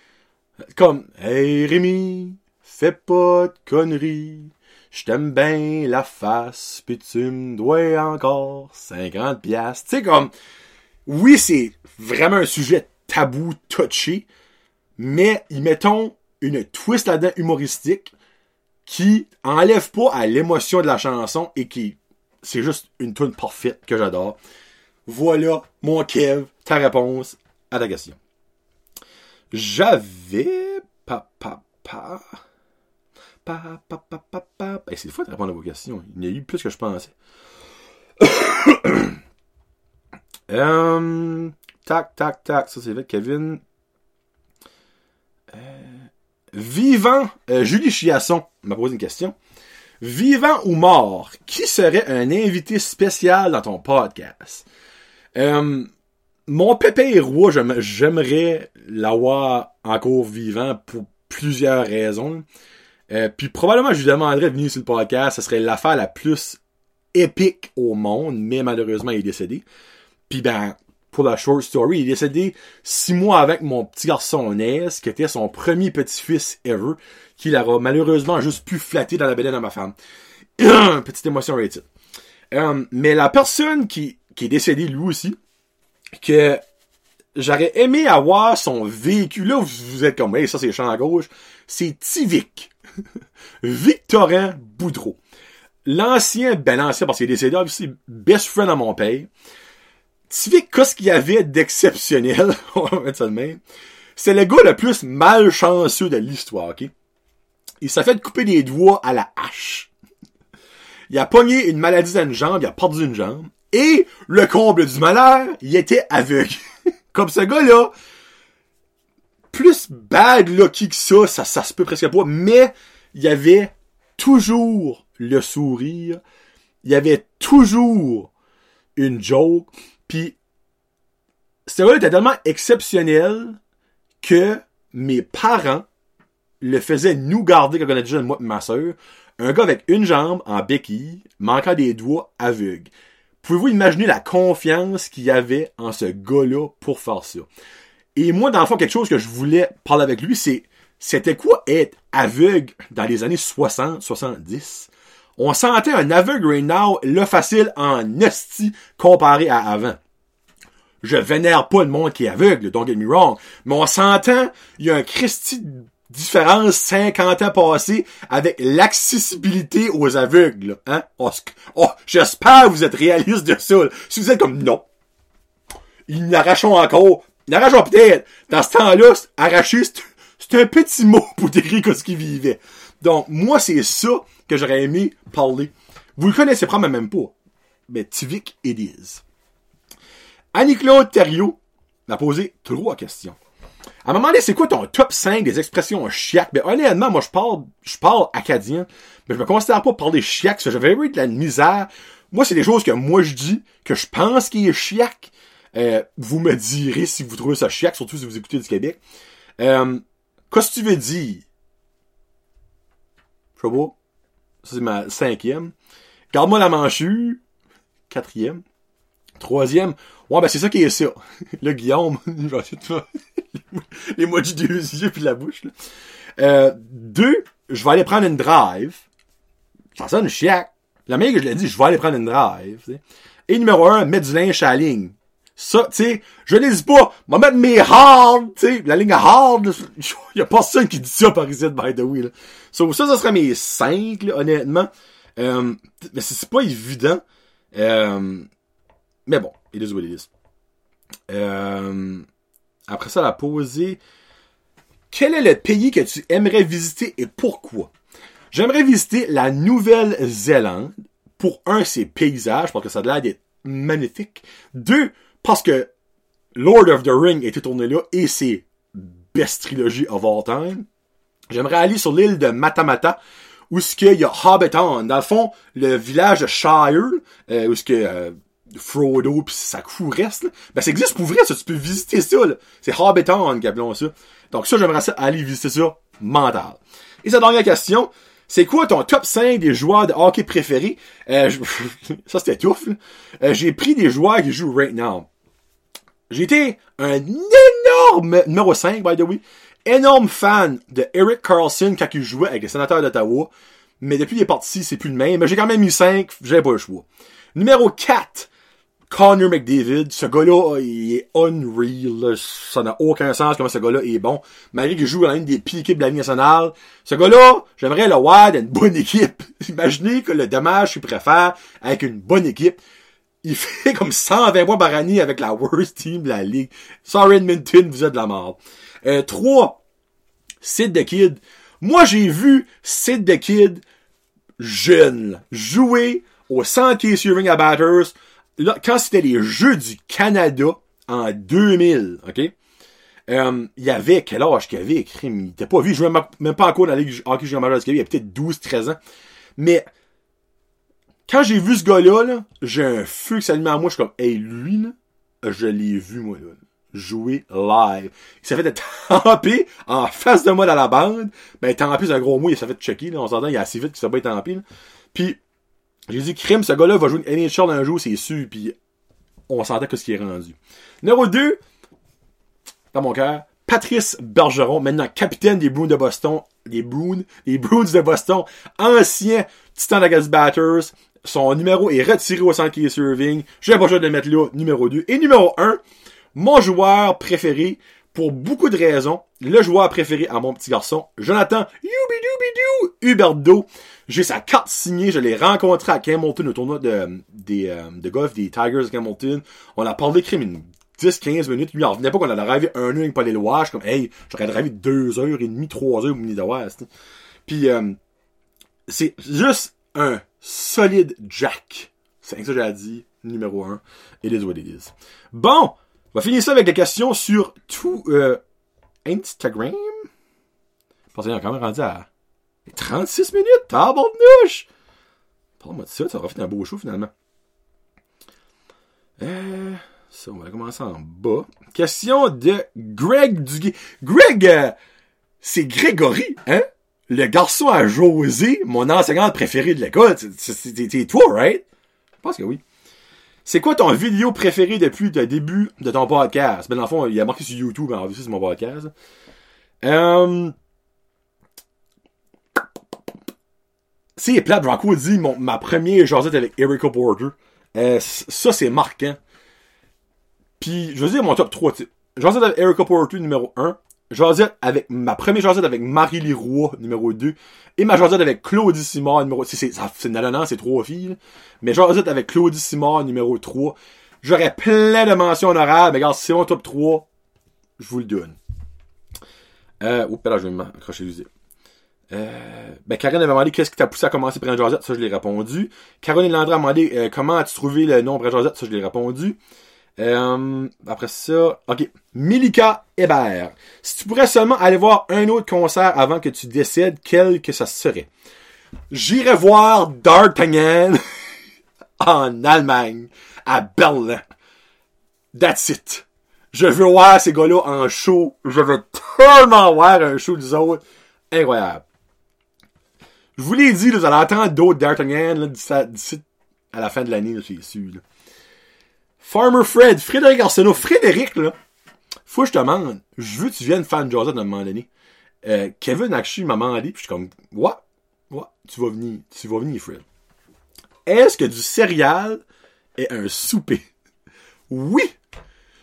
Comme Hey Rémi, fais pas de conneries. Je t'aime bien la face, puis tu me dois encore 50 piastres. Tu sais, comme, oui, c'est vraiment un sujet tabou, touché, mais y mettons une twist là-dedans humoristique qui enlève pas à l'émotion de la chanson et qui, c'est juste une tune parfaite que j'adore. Voilà, mon Kev, ta réponse à ta question. J'avais. Pa, pa, pa. Pa, pa, c'est le fun de répondre à vos questions. Il y en a eu plus que je pensais. um, tac, tac, tac. Ça, c'est vrai, Kevin. Euh, vivant, euh, Julie Chiasson m'a posé une question. Vivant ou mort, qui serait un invité spécial dans ton podcast? Euh, mon pépé roi, j'aime- j'aimerais l'avoir encore vivant pour plusieurs raisons. Euh, puis probablement je lui demanderais de venir sur le podcast. Ce serait l'affaire la plus épique au monde, mais malheureusement il est décédé. Puis ben, pour la short story, il est décédé six mois avec mon petit garçon Ness, qui était son premier petit-fils ever, qu'il aura malheureusement juste pu flatter dans la bedaine de ma femme. Petite émotion rated. Euh, mais la personne qui, qui est décédée lui aussi, que j'aurais aimé avoir son véhicule. Là, vous, êtes comme, hey, ça c'est champ à gauche. C'est Tivic. Victorin Boudreau. L'ancien, ben l'ancien, parce qu'il est décédé, aussi, best friend à mon père. Tivic, qu'est-ce qu'il y avait d'exceptionnel? On va mettre ça de même. C'est le gars le plus malchanceux de l'histoire, ok? Il s'est fait couper des doigts à la hache. Il a pogné une maladie dans une jambe, il a perdu une jambe. Et le comble du malheur, il était aveugle. Comme ce gars-là, plus bad lucky que ça, ça se peut presque pas, mais il y avait toujours le sourire, il y avait toujours une joke, puis ce gars-là était tellement exceptionnel que mes parents le faisaient nous garder quand on était déjà moi et ma soeur. Un gars avec une jambe en béquille, manquant des doigts, aveugle. Pouvez-vous imaginer la confiance qu'il y avait en ce gars-là pour faire ça? Et moi, dans le fond, quelque chose que je voulais parler avec lui, c'est c'était quoi être aveugle dans les années 60, 70? On sentait un aveugle right now, le facile en esti comparé à avant. Je vénère pas le monde qui est aveugle, don't get me wrong, mais on s'entend, il y a un Christi de différence 50 ans passés avec l'accessibilité aux aveugles, hein? Oh, oh, j'espère que vous êtes réaliste de ça. Si vous êtes comme non. ils n'arrachons encore. Ils n'arrachons peut-être. Dans ce temps-là, arracher, c'est un petit mot pour décrire ce qu'ils vivaient. Donc, moi, c'est ça que j'aurais aimé parler. Vous le connaissez probablement même pas. Mais Tivik it is. Annie-Claude Thériault m'a posé trois questions. À un moment donné, c'est quoi ton top 5 des expressions chiac? Ben, honnêtement, moi, je parle, je parle acadien, mais je me considère pas parler chiac, parce que j'avais eu de la misère. Moi, c'est des choses que moi, je dis, que je pense qu'il est chiac. Euh, vous me direz si vous trouvez ça chiac, surtout si vous écoutez du Québec. Euh, qu'est-ce que tu veux dire? Je sais pas. Ça, c'est ma cinquième. Garde-moi la manchue. Quatrième. Troisième. Ouais, ben c'est ça qui est ça. Le Guillaume, les moitiés des yeux puis la bouche. Là. Euh, deux, je vais aller prendre une drive. Ça sonne chiac. La meilleure que je l'ai dit, je vais aller prendre une drive. Et numéro un, mettre du linge à la ligne. Ça, tu sais, je dis pas, va mettre mes hard, tu sais, la ligne hard, y a personne qui dit ça par ici, by the way, là. So, ça, ça serait mes cinq, là, honnêtement. Euh, mais c'est pas évident. Euh, mais bon, it is what it is. Euh, après ça, la poser. Quel est le pays que tu aimerais visiter et pourquoi? J'aimerais visiter la Nouvelle-Zélande. Pour un, ses paysages, parce que ça a l'air d'être magnifique. Deux, parce que Lord of the Ring était tourné là et c'est best trilogy of all time. J'aimerais aller sur l'île de Matamata où ce qu'il y a Hobbiton. Dans le fond, le village de Shire, euh, où ce que euh, Frodo pis sa crew reste, ben ça existe pour vrai, ça, tu peux visiter ça, C'est Hobbiton qu'appelons ça. Donc ça, j'aimerais ça aller visiter ça mental. Et sa dernière question, c'est quoi ton top 5 des joueurs de hockey préférés? Euh, ça c'était tough. Euh, j'ai pris des joueurs qui jouent right now. J'étais un énorme numéro 5, by the way. Énorme fan de Eric Carlson quand il jouait avec les sénateurs d'Ottawa. Mais depuis qu'il est parti, c'est plus le même. Mais j'ai quand même eu 5, j'ai pas le choix. Numéro 4, Connor McDavid, ce gars-là, il est unreal. Ça n'a aucun sens comment ce gars-là est bon. Malgré qu'il joue dans une des pires équipes de la Ligue nationale. Ce gars-là, j'aimerais le voir dans une bonne équipe. Imaginez que le dommage qu'il préfère avec une bonne équipe. Il fait comme 120 points par année avec la worst team de la Ligue. Sorry Edmonton, vous êtes de la mort. Euh, 3. Sid the Kid. Moi, j'ai vu Sid the Kid jeune jouer au 100 Serving à Batters là, quand c'était les Jeux du Canada en 2000, OK? Euh, il y avait, quel âge qu'il avait, crime, il était pas vu, je jouait même pas encore dans la Ligue hockey junior majeur du Québec, il avait peut-être 12, 13 ans. Mais, quand j'ai vu ce gars-là, là, j'ai un feu qui s'allume à moi, je suis comme, hey, lui, là, je l'ai vu, moi, là, jouer live. Il s'est fait tampé en face de moi dans la bande. Ben, tampé, c'est un gros mot, il s'est fait checker, là, on s'entend, il est assez vite qu'il s'est pas tampé, là. Puis, j'ai dit, crime, ce gars-là va jouer une NHL un jour, c'est sûr, puis on sentait que ce qui est rendu. Numéro 2, dans mon cœur, Patrice Bergeron, maintenant capitaine des Bruins de Boston, des Bruins, des Bruins de Boston, ancien titan de Batters. Son numéro est retiré au centre qui est serving. J'ai pas besoin de le mettre là, numéro 2. Et numéro 1, mon joueur préféré, pour beaucoup de raisons, le joueur préféré à mon petit garçon, Jonathan Huberdo. J'ai sa carte signée, je l'ai rencontré à Hamilton au tournoi de, des, euh, de golf des Tigers de Hamilton. On a parlé crime une 10-15 minutes. Lui, il revenait pas qu'on allait arrivé un heure Éloire. Je suis comme, hey, j'aurais arrivé deux heures et demie, trois heures au mini d'Ouest. Puis, euh, c'est juste un solide Jack. C'est ça que j'ai dit. Numéro un. It is what it is. Bon! On va finir ça avec des questions sur tout, euh, Instagram? Parce qu'il a quand même rendu à 36 minutes, tabarnouche! Parle-moi de ça, ça aura fait un beau show finalement. Euh, ça, on va commencer en bas. Question de Greg Duguay. Greg, euh, c'est Grégory, hein? Le garçon à José, mon enseignante préférée de l'école. C'est toi, right? Je pense que oui. C'est quoi ton vidéo préférée depuis le début de ton podcast? Ben, dans le fond, il a marqué sur YouTube, en c'est mon podcast. Euh, c'est plate, Rocco dit mon, ma première jasette avec Erica Porter. Euh, ça, c'est marquant. Puis, je veux dire mon top 3. Jasette avec Erica Porter, numéro 1. Jasette avec ma première jasette avec Marie Leroy, numéro 2. Et ma jasette avec Claudie Simard, numéro... C'est, c'est, c'est c'est trois filles. Mais jasette avec Claudie Simard, numéro 3. J'aurais plein de mentions honorables, mais regarde, c'est mon top 3. Je vous le donne. Euh, oups, là, je vais m'accrocher l'usine. Euh, ben, Karine avait demandé qu'est-ce qui t'a poussé à commencer Brand Josette, ça je l'ai répondu. Caroline Landry a demandé euh, comment as-tu trouvé le nom Brand Josette, ça je l'ai répondu. Euh, après ça, ok. Milika Hébert. Si tu pourrais seulement aller voir un autre concert avant que tu décides quel que ça serait? J'irai voir D'Artagnan en Allemagne, à Berlin. That's it. Je veux voir ces gars-là en show. Je veux tellement voir un show des autres. Incroyable. Je vous l'ai dit, là, vous allez entendre d'autres D'Artagnan d'ici à la fin de l'année, c'est sûr. Là. Farmer Fred, Frédéric Arsenault. Frédéric, là, faut que je te demande. Je veux que tu viennes faire une Josette à un moment donné. Euh, Kevin Akshi m'a demandé, puis je suis comme, ouais, ouais, tu vas venir, tu vas venir, Fred. Est-ce que du céréal est un souper? Oui!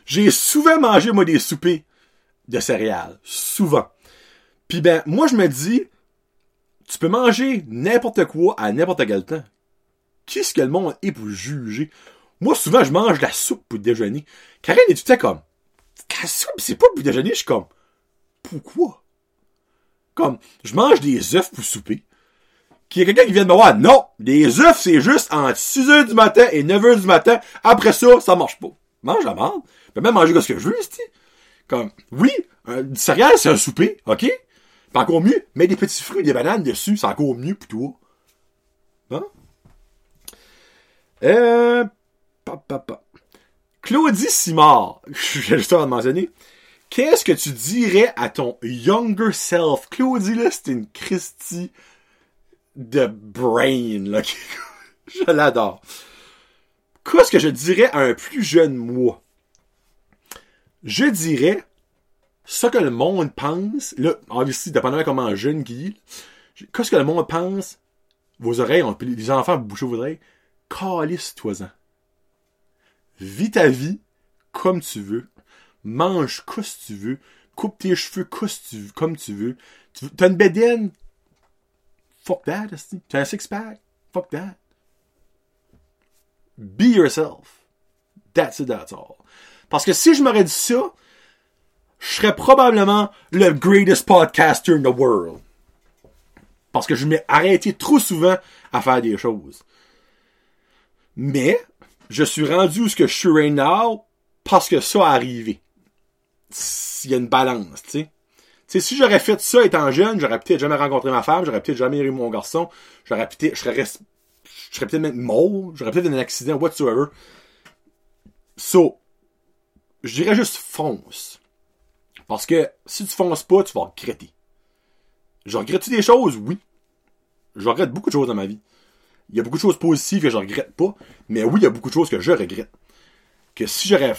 J'ai souvent mangé, moi, des soupers de céréales. Souvent. Puis ben, moi, je me dis, tu peux manger n'importe quoi à n'importe quel temps. Qu'est-ce que le monde est pour juger? Moi, souvent, je mange de la soupe pour déjeuner. Karine est tout comme, la soupe, c'est pas pour déjeuner. Je suis comme, pourquoi? Comme, je mange des œufs pour souper. Qu'il y a quelqu'un qui vient de me voir, non, les œufs, c'est juste entre 6 heures du matin et 9 heures du matin. Après ça, ça marche pas. Mange la merde. Je peux même manger ce que je veux, c'est Comme, oui, un, du c'est un souper, ok? Pas encore mieux, mets des petits fruits, des bananes dessus, c'est encore mieux pour toi. Hein? Euh, Papa. Claudie Simard, j'ai juste à mentionner. Qu'est-ce que tu dirais à ton younger self? Claudie, là, c'est une Christie de brain, là. je l'adore. Qu'est-ce que je dirais à un plus jeune moi? Je dirais ce que le monde pense. Là, obviously, dépendamment comment jeune qui est. Qu'est-ce que le monde pense? Vos oreilles, les enfants, bouchez vos oreilles. Calisse-toi-en. Vis ta vie comme tu veux. Mange comme tu veux. Coupe tes cheveux comme tu veux. T'as une bédaine? Fuck that, T'as un six-pack? Fuck that. Be yourself. That's it, that's all. Parce que si je m'aurais dit ça, je serais probablement le greatest podcaster in the world. Parce que je m'ai arrêté trop souvent à faire des choses. Mais, je suis rendu où ce que je suis right now parce que ça a arrivé. Il y a une balance, tu sais. Tu sais, si j'aurais fait ça étant jeune, j'aurais peut-être jamais rencontré ma femme, j'aurais peut-être jamais eu mon garçon, j'aurais peut-être, je serais, je serais peut-être même mort, j'aurais peut-être un accident, whatsoever. So, je dirais juste fonce. Parce que si tu fonces pas, tu vas regretter. Je regrette des choses? Oui. Je regrette beaucoup de choses dans ma vie. Il y a beaucoup de choses positives que je regrette pas, mais oui, il y a beaucoup de choses que je regrette. Que si j'aurais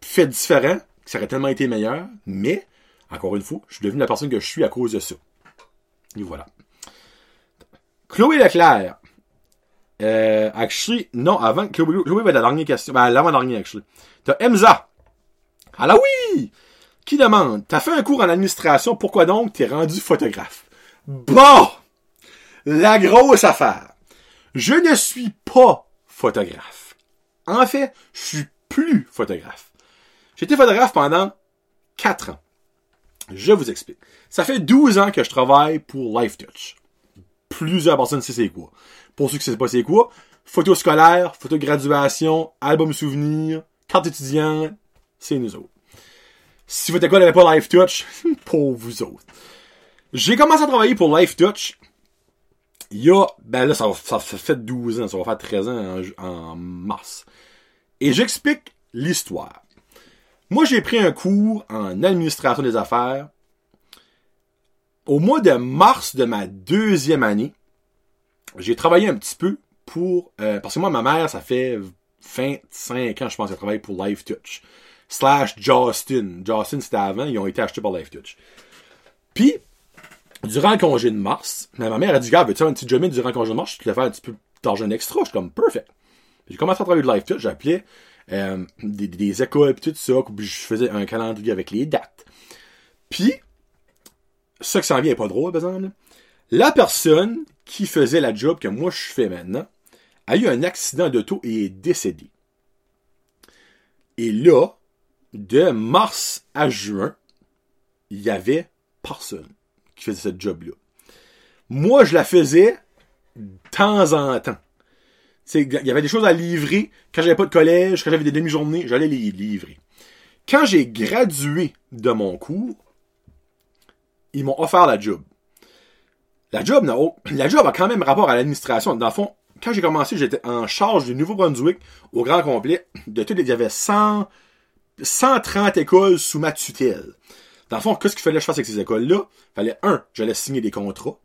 fait différent, ça aurait tellement été meilleur, mais, encore une fois, je suis devenu la personne que je suis à cause de ça. Et voilà. Chloé Leclerc. Euh, actually, non, avant, Chloé, Chloé va la dernière question. Ben, l'avant-dernière, actually. T'as Emza. Là oui! Qui demande, t'as fait un cours en administration, pourquoi donc t'es rendu photographe? Bon! La grosse affaire. Je ne suis pas photographe. En fait, je suis plus photographe. J'étais photographe pendant 4 ans. Je vous explique. Ça fait 12 ans que je travaille pour LifeTouch. Plusieurs personnes savent c'est quoi. Pour ceux qui ne savent pas c'est quoi, photo scolaire, photo graduation, album souvenir, carte étudiante, c'est nous autres. Si votre école n'avait pas LifeTouch, pour vous autres. J'ai commencé à travailler pour LifeTouch il y a, ben là, ça, fait 12 ans, ça va faire 13 ans en, mars. Et j'explique l'histoire. Moi, j'ai pris un cours en administration des affaires au mois de mars de ma deuxième année. J'ai travaillé un petit peu pour, euh, parce que moi, ma mère, ça fait 25 ans, je pense, qu'elle travaille pour LifeTouch. Slash Justin. Justin, c'était avant, ils ont été achetés par LifeTouch. Puis, durant le congé de mars, ma mère a dit, gars, veux-tu un petit job durant le congé de mars? Je te faire un petit peu d'argent extra. Je suis comme, perfect. J'ai commencé à travailler de live tout. J'appelais euh, des, des, écoles et tout ça. Puis je faisais un calendrier avec les dates. Puis, ça qui s'en vient est pas drôle, par exemple. La personne qui faisait la job que moi je fais maintenant a eu un accident d'auto et est décédée. Et là, de mars à juin, il y avait personne qui faisait ce job-là. Moi, je la faisais de temps en temps. Il y avait des choses à livrer. Quand j'avais pas de collège, quand j'avais des demi-journées, j'allais les livrer. Quand j'ai gradué de mon cours, ils m'ont offert la job. La job, non, la job a quand même rapport à l'administration. Dans le fond, quand j'ai commencé, j'étais en charge du Nouveau-Brunswick au grand complet. De il y avait 100, 130 écoles sous ma tutelle. Dans le fond, qu'est-ce qu'il fallait que je fasse avec ces écoles-là? Fallait, un, j'allais signer des contrats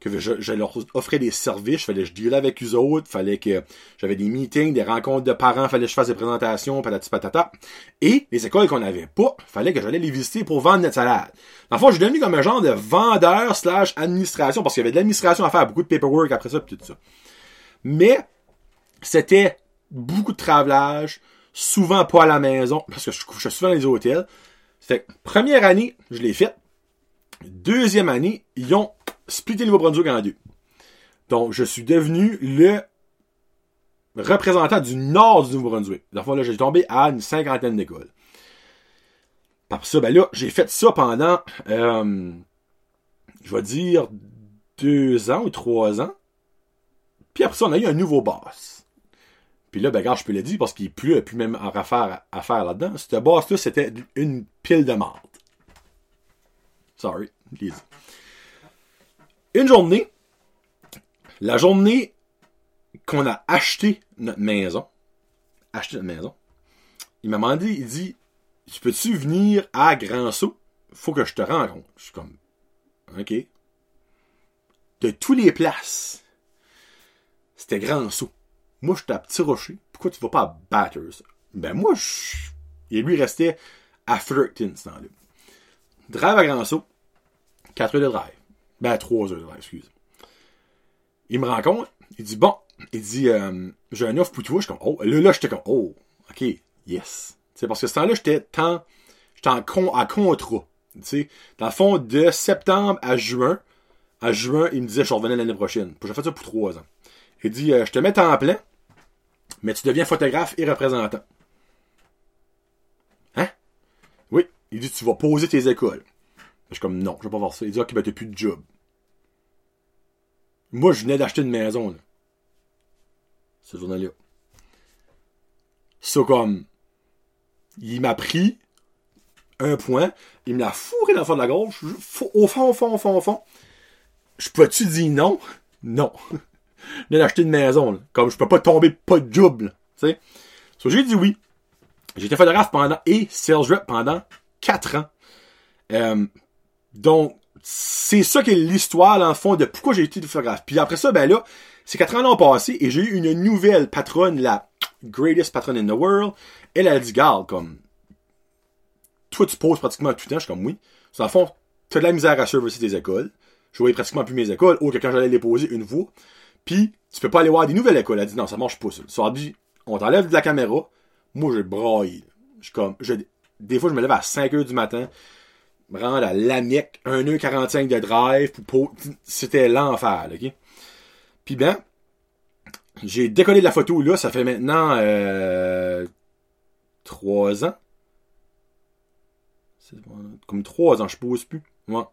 que je, leur offrais des services, fallait que je dealais avec eux autres, fallait que j'avais des meetings, des rencontres de parents, fallait que je fasse des présentations, patati patata. Et les écoles qu'on n'avait pas, fallait que j'allais les visiter pour vendre notre salade. Dans le fond, je suis devenu comme un genre de vendeur slash administration, parce qu'il y avait de l'administration à faire, beaucoup de paperwork après ça, pis tout ça. Mais, c'était beaucoup de travaillage, souvent pas à la maison, parce que je couchais souvent dans les hôtels. Fait première année, je l'ai fait. Deuxième année, ils ont splitté le Nouveau-Brunswick en deux. Donc, je suis devenu le représentant du nord du Nouveau-Brunswick. Dans le là, j'ai tombé à une cinquantaine d'écoles. Par ça, ben là, j'ai fait ça pendant, euh, je vais dire, deux ans ou trois ans. Puis après ça, on a eu un nouveau boss. Puis là, ben, je peux le dire parce qu'il plus, plus même en affaire à faire là-dedans. Ce boss-là, c'était une pile de marde. Sorry, please une journée, la journée qu'on a acheté notre maison, acheté notre maison, il m'a demandé, il dit, tu peux-tu venir à Grand Saut? Faut que je te rencontre. Je suis comme, ok. De tous les places, c'était Grand Saut. Moi, j'étais à Petit Rocher. Pourquoi tu vas pas à Batters? Ben, moi, je... Et lui restait à Fredericton, ce temps-là. Drive à Grand Saut. 4 heures de drive. Ben, trois heures, excuse. Il me rencontre, il dit, bon, il dit, euh, j'ai un offre pour toi. Je suis comme, oh, là, là, j'étais comme, oh, ok, yes. C'est parce que ce temps-là, j'étais tant, j'étais en, con, en contrat. sais dans le fond, de septembre à juin, à juin, il me disait, je revenais l'année prochaine. J'ai fait ça pour trois ans. Il dit, euh, je te mets en plein, mais tu deviens photographe et représentant. Hein? Oui. Il dit, tu vas poser tes écoles. Je suis comme, non, je vais pas voir ça. Il dit, ok, ben, t'as plus de job. Moi, je venais d'acheter une maison. Ce journal-là. Ça, comme, il m'a pris un point, il me l'a fourré dans le fond de la gorge, au fond, au fond, au fond, au fond. Je peux-tu dire non? Non. venais d'acheter une maison. Comme, je peux pas tomber pas de job. Tu sais? So, j'ai dit oui. Été photographe pendant, et sales rep pendant 4 ans. Euh, donc, c'est ça qui est l'histoire, dans le fond, de pourquoi j'ai été photographe. Puis après ça, ben là, c'est quatre ans ont passé et j'ai eu une nouvelle patronne, la greatest patronne in the world. Elle a dit, garde, comme, toi, tu poses pratiquement tout le temps. Je suis comme, oui. Dans le fond, t'as de la misère à servicer tes écoles. Je voyais pratiquement plus mes écoles, ou que quand j'allais les poser une fois. Puis, tu peux pas aller voir des nouvelles écoles. Elle a dit, non, ça marche pas, ça. Ça dit, on t'enlève de la caméra. Moi, j'ai braillé. Je comme, je, des fois, je me lève à 5 heures du matin me rendre à l'AMIC, 1h45 de drive, c'était l'enfer, ok? Puis ben, j'ai décollé de la photo là, ça fait maintenant euh, 3 ans. Comme 3 ans, je pose plus. moi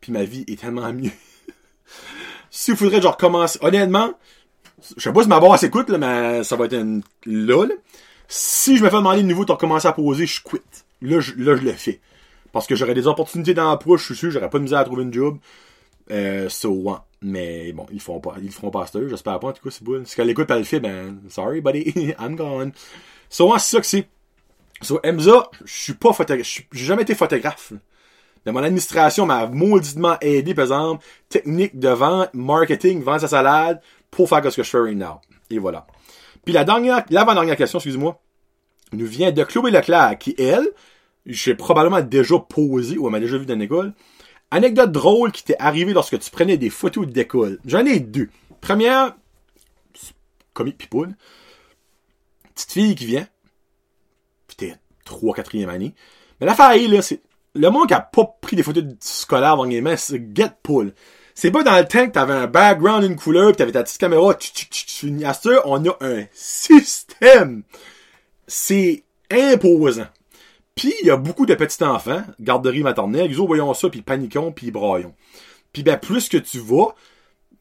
Puis ma vie est tellement mieux. S'il faudrait genre commencer. Honnêtement, je sais pas si ma base s'écoute, là, mais ça va être une. Là, Si je me fais demander de nouveau de recommencer à poser, je quitte. Là, je, là, je le fais. Parce que j'aurais des opportunités d'emploi, je suis sûr, j'aurais pas de misère à trouver une job. Euh, so, Mais bon, ils font pas, ils feront pas ça, j'espère pas, en tout cas, c'est bon. Si qu'elle écoute, elle le fait, ben, sorry, buddy, I'm gone. So, c'est ça que c'est. So, Emza, je suis pas photographe, j'ai jamais été photographe. Mais mon administration m'a mauditement aidé, par exemple, technique de vente, marketing, vendre sa salade, pour faire ce que je fais right now. Et voilà. Puis la dernière, l'avant-dernière question, excuse-moi, nous vient de Chloé Leclerc, qui, elle, j'ai probablement déjà posé ou elle m'a déjà vu dans l'école. Anecdote drôle qui t'est arrivée lorsque tu prenais des photos d'école. J'en ai deux. Première, comique pipoule. Petite fille qui vient. Peut-être 3 4 année. Mais l'affaire là, c'est le monde qui a pas pris des photos scolaires avant les c'est get pull. C'est pas dans le temps que t'avais un background, une couleur, pis t'avais ta petite caméra, tu, tu, tu, on a un système. C'est imposant. Puis, il y a beaucoup de petits enfants, garderie maternelle, ils voyons ça, puis paniquons, puis braillons. Puis, ben, plus que tu vas,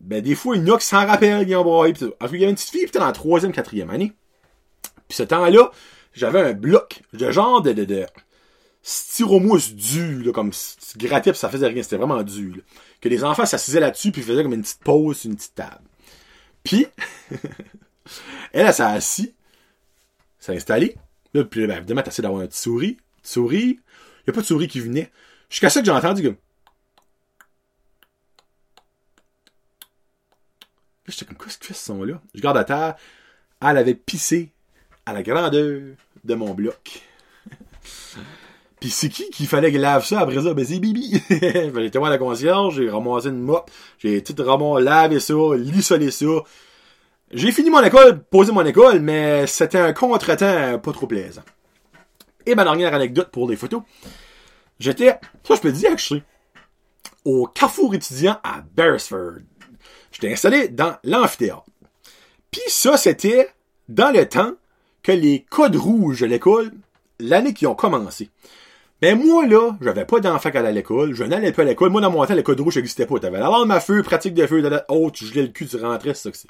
ben, des fois, il y en a qui s'en rappellent, qui ont braillé. Pis il y a une petite fille, peut-être en troisième, quatrième année. Puis, ce temps-là, j'avais un bloc de genre de, de styromousse dû, là, comme tu grattais pis ça faisait rien, c'était vraiment. Là. Que les enfants s'assisaient là-dessus puis faisaient comme une petite pause sur une petite table. Puis, elle, elle s'est assise, s'est installée, Là, puis ben, évidemment, t'essaies d'avoir un petit souris. Souris. Il a pas de souris qui venait. Jusqu'à ça que j'ai entendu. Là, j'étais comme, qu'est-ce qu'il fait ce son-là? Je garde à terre. Elle avait pissé à la grandeur de mon bloc. Puis c'est qui qu'il fallait qu'il lave ça après ça? Ben c'est Bibi. j'ai été voir la concierge, j'ai ramassé une mop, j'ai tout ramassé, lavé ça, lissolé ça, j'ai fini mon école, posé mon école, mais c'était un contretemps pas trop plaisant. Et ma dernière anecdote pour les photos. J'étais, ça je peux dire que je suis, au carrefour étudiant à Beresford. J'étais installé dans l'amphithéâtre. Puis ça, c'était dans le temps que les codes rouges de l'école, l'année qui ont commencé. Mais ben, moi, là, j'avais pas d'enfant à l'école, je n'allais pas à l'école. Moi, dans mon temps, les codes rouges n'existaient pas. T'avais la ma feu, pratique de feu, de haute, tu gelais le cul, tu rentrais, c'est ça que c'est.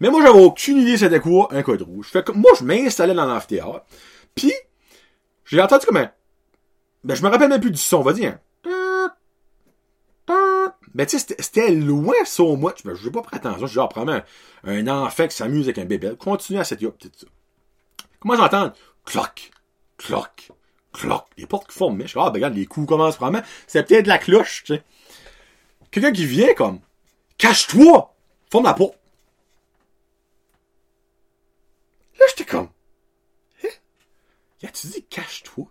Mais moi, j'avais aucune idée c'était quoi un code rouge. Fait que moi, je m'installais dans l'amphithéâtre. Puis, j'ai entendu comme un... Ben, je me rappelle même plus du son, on va dire. Ben, tu sais, c'était loin, ça, moi. Ben, je n'ai pas pris attention. Je dis, ah, probablement un, un enfant qui s'amuse avec un bébé. Continue à cette peut-être ça. Comment j'entends? Cloc, cloc, cloc. Les portes qui forment. Je ah, ben, regarde, les coups commencent probablement. C'est peut-être la cloche, tu sais. Quelqu'un qui vient comme, cache-toi! Forme la porte. Là, j'étais comme, hein? Y a-tu dit cache-toi?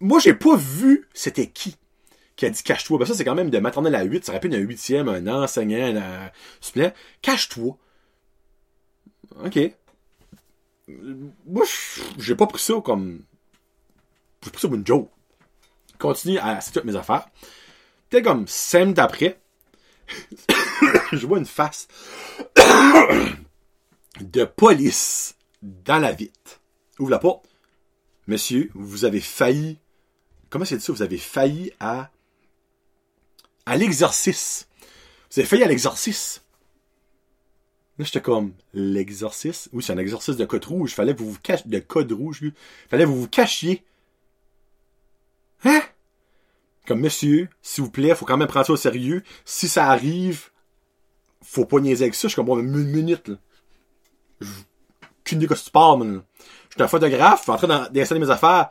Moi, j'ai pas vu c'était qui qui a dit cache-toi. Ben ça, c'est quand même de maternelle à 8. Ça être un huitième, un enseignant, un suppléant. Cache-toi. OK. Moi, j'ai pas pris ça comme... J'ai pris ça comme une joke. Continue à toutes mes affaires. Peut-être comme semaine d'après, je vois une face de police dans la vitre. Ouvre la porte. Monsieur, vous avez failli. Comment c'est ça? Vous avez failli à. à l'exorcisme. Vous avez failli à l'exorcisme. Là, j'étais comme, l'exorcisme? Oui, c'est un exorcisme de code rouge. Fallait que vous vous cachiez, de code rouge. Fallait que vous vous cachiez. Comme, monsieur, s'il vous plaît, faut quand même prendre ça au sérieux. Si ça arrive, faut pas niaiser avec ça. Je suis comme, bon, une minute, là qu'une que tu parles, Je suis un photographe, je suis en train d'installer mes affaires.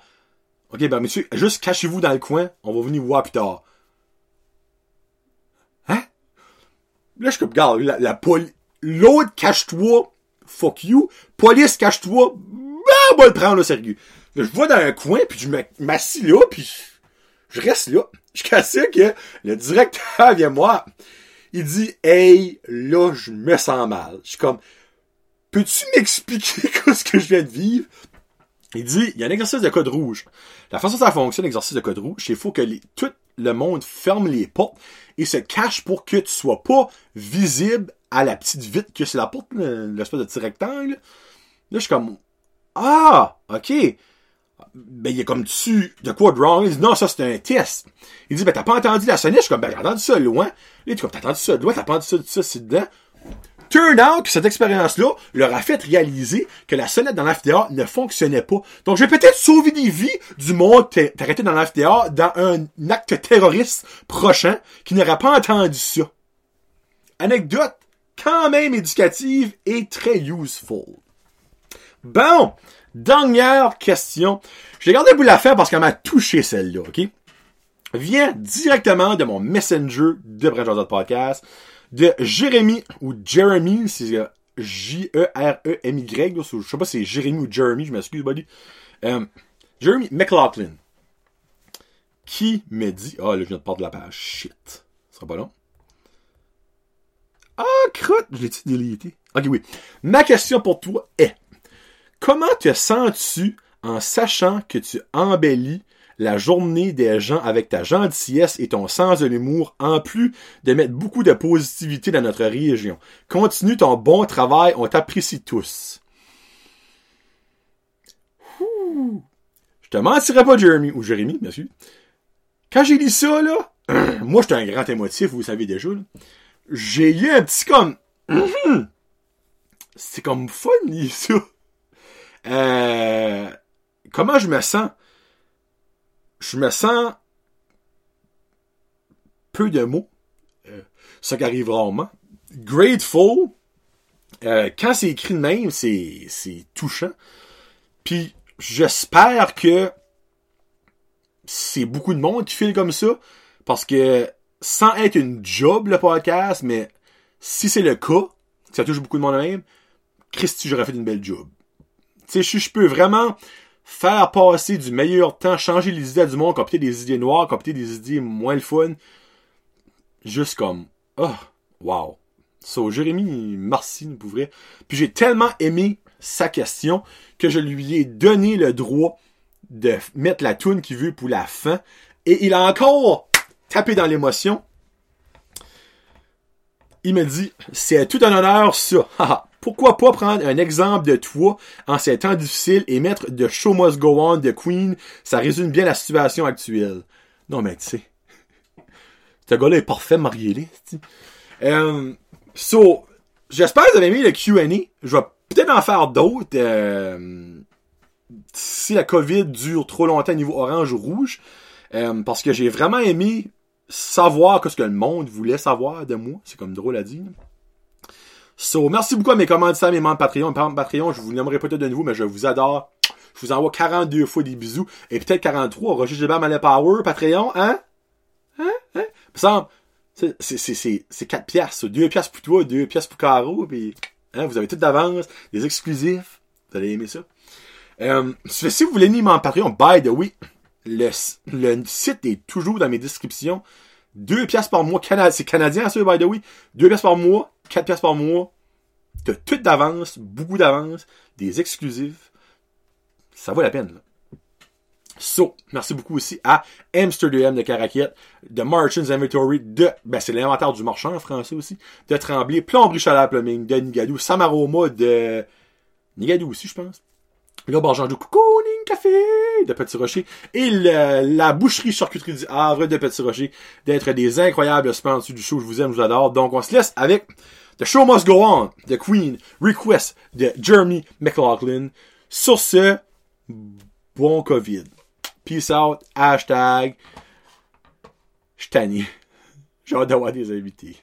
Ok, ben, monsieur, juste cachez-vous dans le coin, on va venir vous voir plus tard. Hein? Là, je comme, regarde, la, la l'autre cache-toi, fuck you, police cache-toi, ben, on va le prendre au sérieux. je vois dans un coin, puis je m'assis là, puis je reste là. Je casse que le directeur vient moi. Il dit, hey, là, je me sens mal. Je suis comme, peux-tu m'expliquer ce que je viens de vivre? Il dit, il y a un exercice de code rouge. La façon dont ça fonctionne, l'exercice de code rouge, c'est qu'il faut que tout le monde ferme les portes et se cache pour que tu sois pas visible à la petite vitre que c'est la porte, l'espèce de petit rectangle. Là, je suis comme, ah, ok. Ben, il est comme tu, de quoi de? Il dit, non, ça, c'est un test. Il dit, ben, t'as pas entendu la sonnette? Je suis comme, ben, j'ai entendu ça loin. Il dit, t'as entendu ça loin? T'as pas entendu ça, ça, c'est dedans? Turn out que cette expérience-là leur a fait réaliser que la sonnette dans l'amphithéâtre ne fonctionnait pas. Donc, je vais peut-être sauver des vies du monde arrêté dans l'amphithéâtre dans un acte terroriste prochain qui n'aurait pas entendu ça. Anecdote quand même éducative et très useful. Bon, dernière question. J'ai gardé de la faire parce qu'elle m'a touché celle-là, ok? Vient directement de mon messenger de Brent Podcast de Jérémy ou Jeremy, c'est euh, J-E-R-E-M-Y, je sais pas si c'est Jérémy ou Jeremy, je m'excuse, buddy. Euh, Jeremy McLaughlin, qui me dit, ah, oh, là, je viens de perdre la page, shit, ça sera pas long. Ah, crotte, je l'ai-tu délité? Ok, oui. Ma question pour toi est, comment te sens-tu en sachant que tu embellis la journée des gens avec ta gentillesse et ton sens de l'humour, en plus de mettre beaucoup de positivité dans notre région? Continue ton bon travail, on t'apprécie tous. te mentirais pas, Jeremy, ou Jérémy, sûr. Quand j'ai lu ça, là, moi, j'étais un grand émotif, vous le savez déjà. J'ai eu un petit comme, c'est comme funny, ça. Euh, comment je me sens? Je me sens peu de mots. Euh, ça qui arrive rarement. Grateful. Euh, quand c'est écrit de même, c'est, c'est touchant. Puis j'espère que c'est beaucoup de monde qui file comme ça. Parce que sans être une job le podcast, mais si c'est le cas, ça touche beaucoup de monde même, Christy, j'aurais fait une belle job. Tu sais, je peux vraiment faire passer du meilleur temps, changer les idées du monde, copier des idées noires, copier des idées moins le fun. Juste comme, oh, wow. So, Jérémy, merci, pour vrai. Puis j'ai tellement aimé sa question que je lui ai donné le droit de mettre la tune qu'il veut pour la fin. Et il a encore tapé dans l'émotion. Il me dit, c'est tout un honneur ça. Pourquoi pas prendre un exemple de toi en ces temps difficiles et mettre The Show Must Go On de Queen? Ça résume bien la situation actuelle. Non, mais tu sais. Ce gars-là est parfait, marié euh, So, j'espère que vous avez aimé le Q&A. Je vais peut-être en faire d'autres. Euh, si la COVID dure trop longtemps au niveau orange ou rouge. Euh, parce que j'ai vraiment aimé savoir ce que le monde voulait savoir de moi. C'est comme drôle à dire. So, merci beaucoup à mes commanditaires, mes membres Patreon. Mes Patreon, je vous nommerai peut-être de nouveau, mais je vous adore. Je vous envoie 42 fois des bisous. Et peut-être 43. Roger Gilbert Malais Power, Patreon, hein? Hein? Hein? Ça c'est, c'est, c'est, c'est 4 piastres. 2 piastres pour toi, 2 piastres pour Caro, puis, hein, vous avez tout d'avance, des exclusifs. Vous allez aimer ça. Euh, si vous voulez aimer mon Patreon, by the way, le, le site est toujours dans mes descriptions. 2 piastres par mois, c'est canadien, ça, by the way. 2 piastres par mois, 4 piastres par mois. T'as tout d'avance, beaucoup d'avance, des exclusifs. Ça vaut la peine. So, merci beaucoup aussi à Amsterdam de Caraquette, de Marchand's Inventory, de, ben c'est l'inventaire du marchand en français aussi, de Tremblay, Plomberie Plumbing, de Nigadou, Samaroma de Nigadou aussi, je pense. Le Barjandou, Cocooning Café de Petit Rocher et la boucherie charcuterie du Havre de Petit Rocher d'être des incroyables sponsors du show. Je vous aime, je vous adore. Donc, on se laisse avec The Show Must Go On de Queen, Request de Jeremy McLaughlin. Sur ce, bon COVID. Peace out. Hashtag. Je J'ai hâte d'avoir des invités.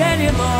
Anymore.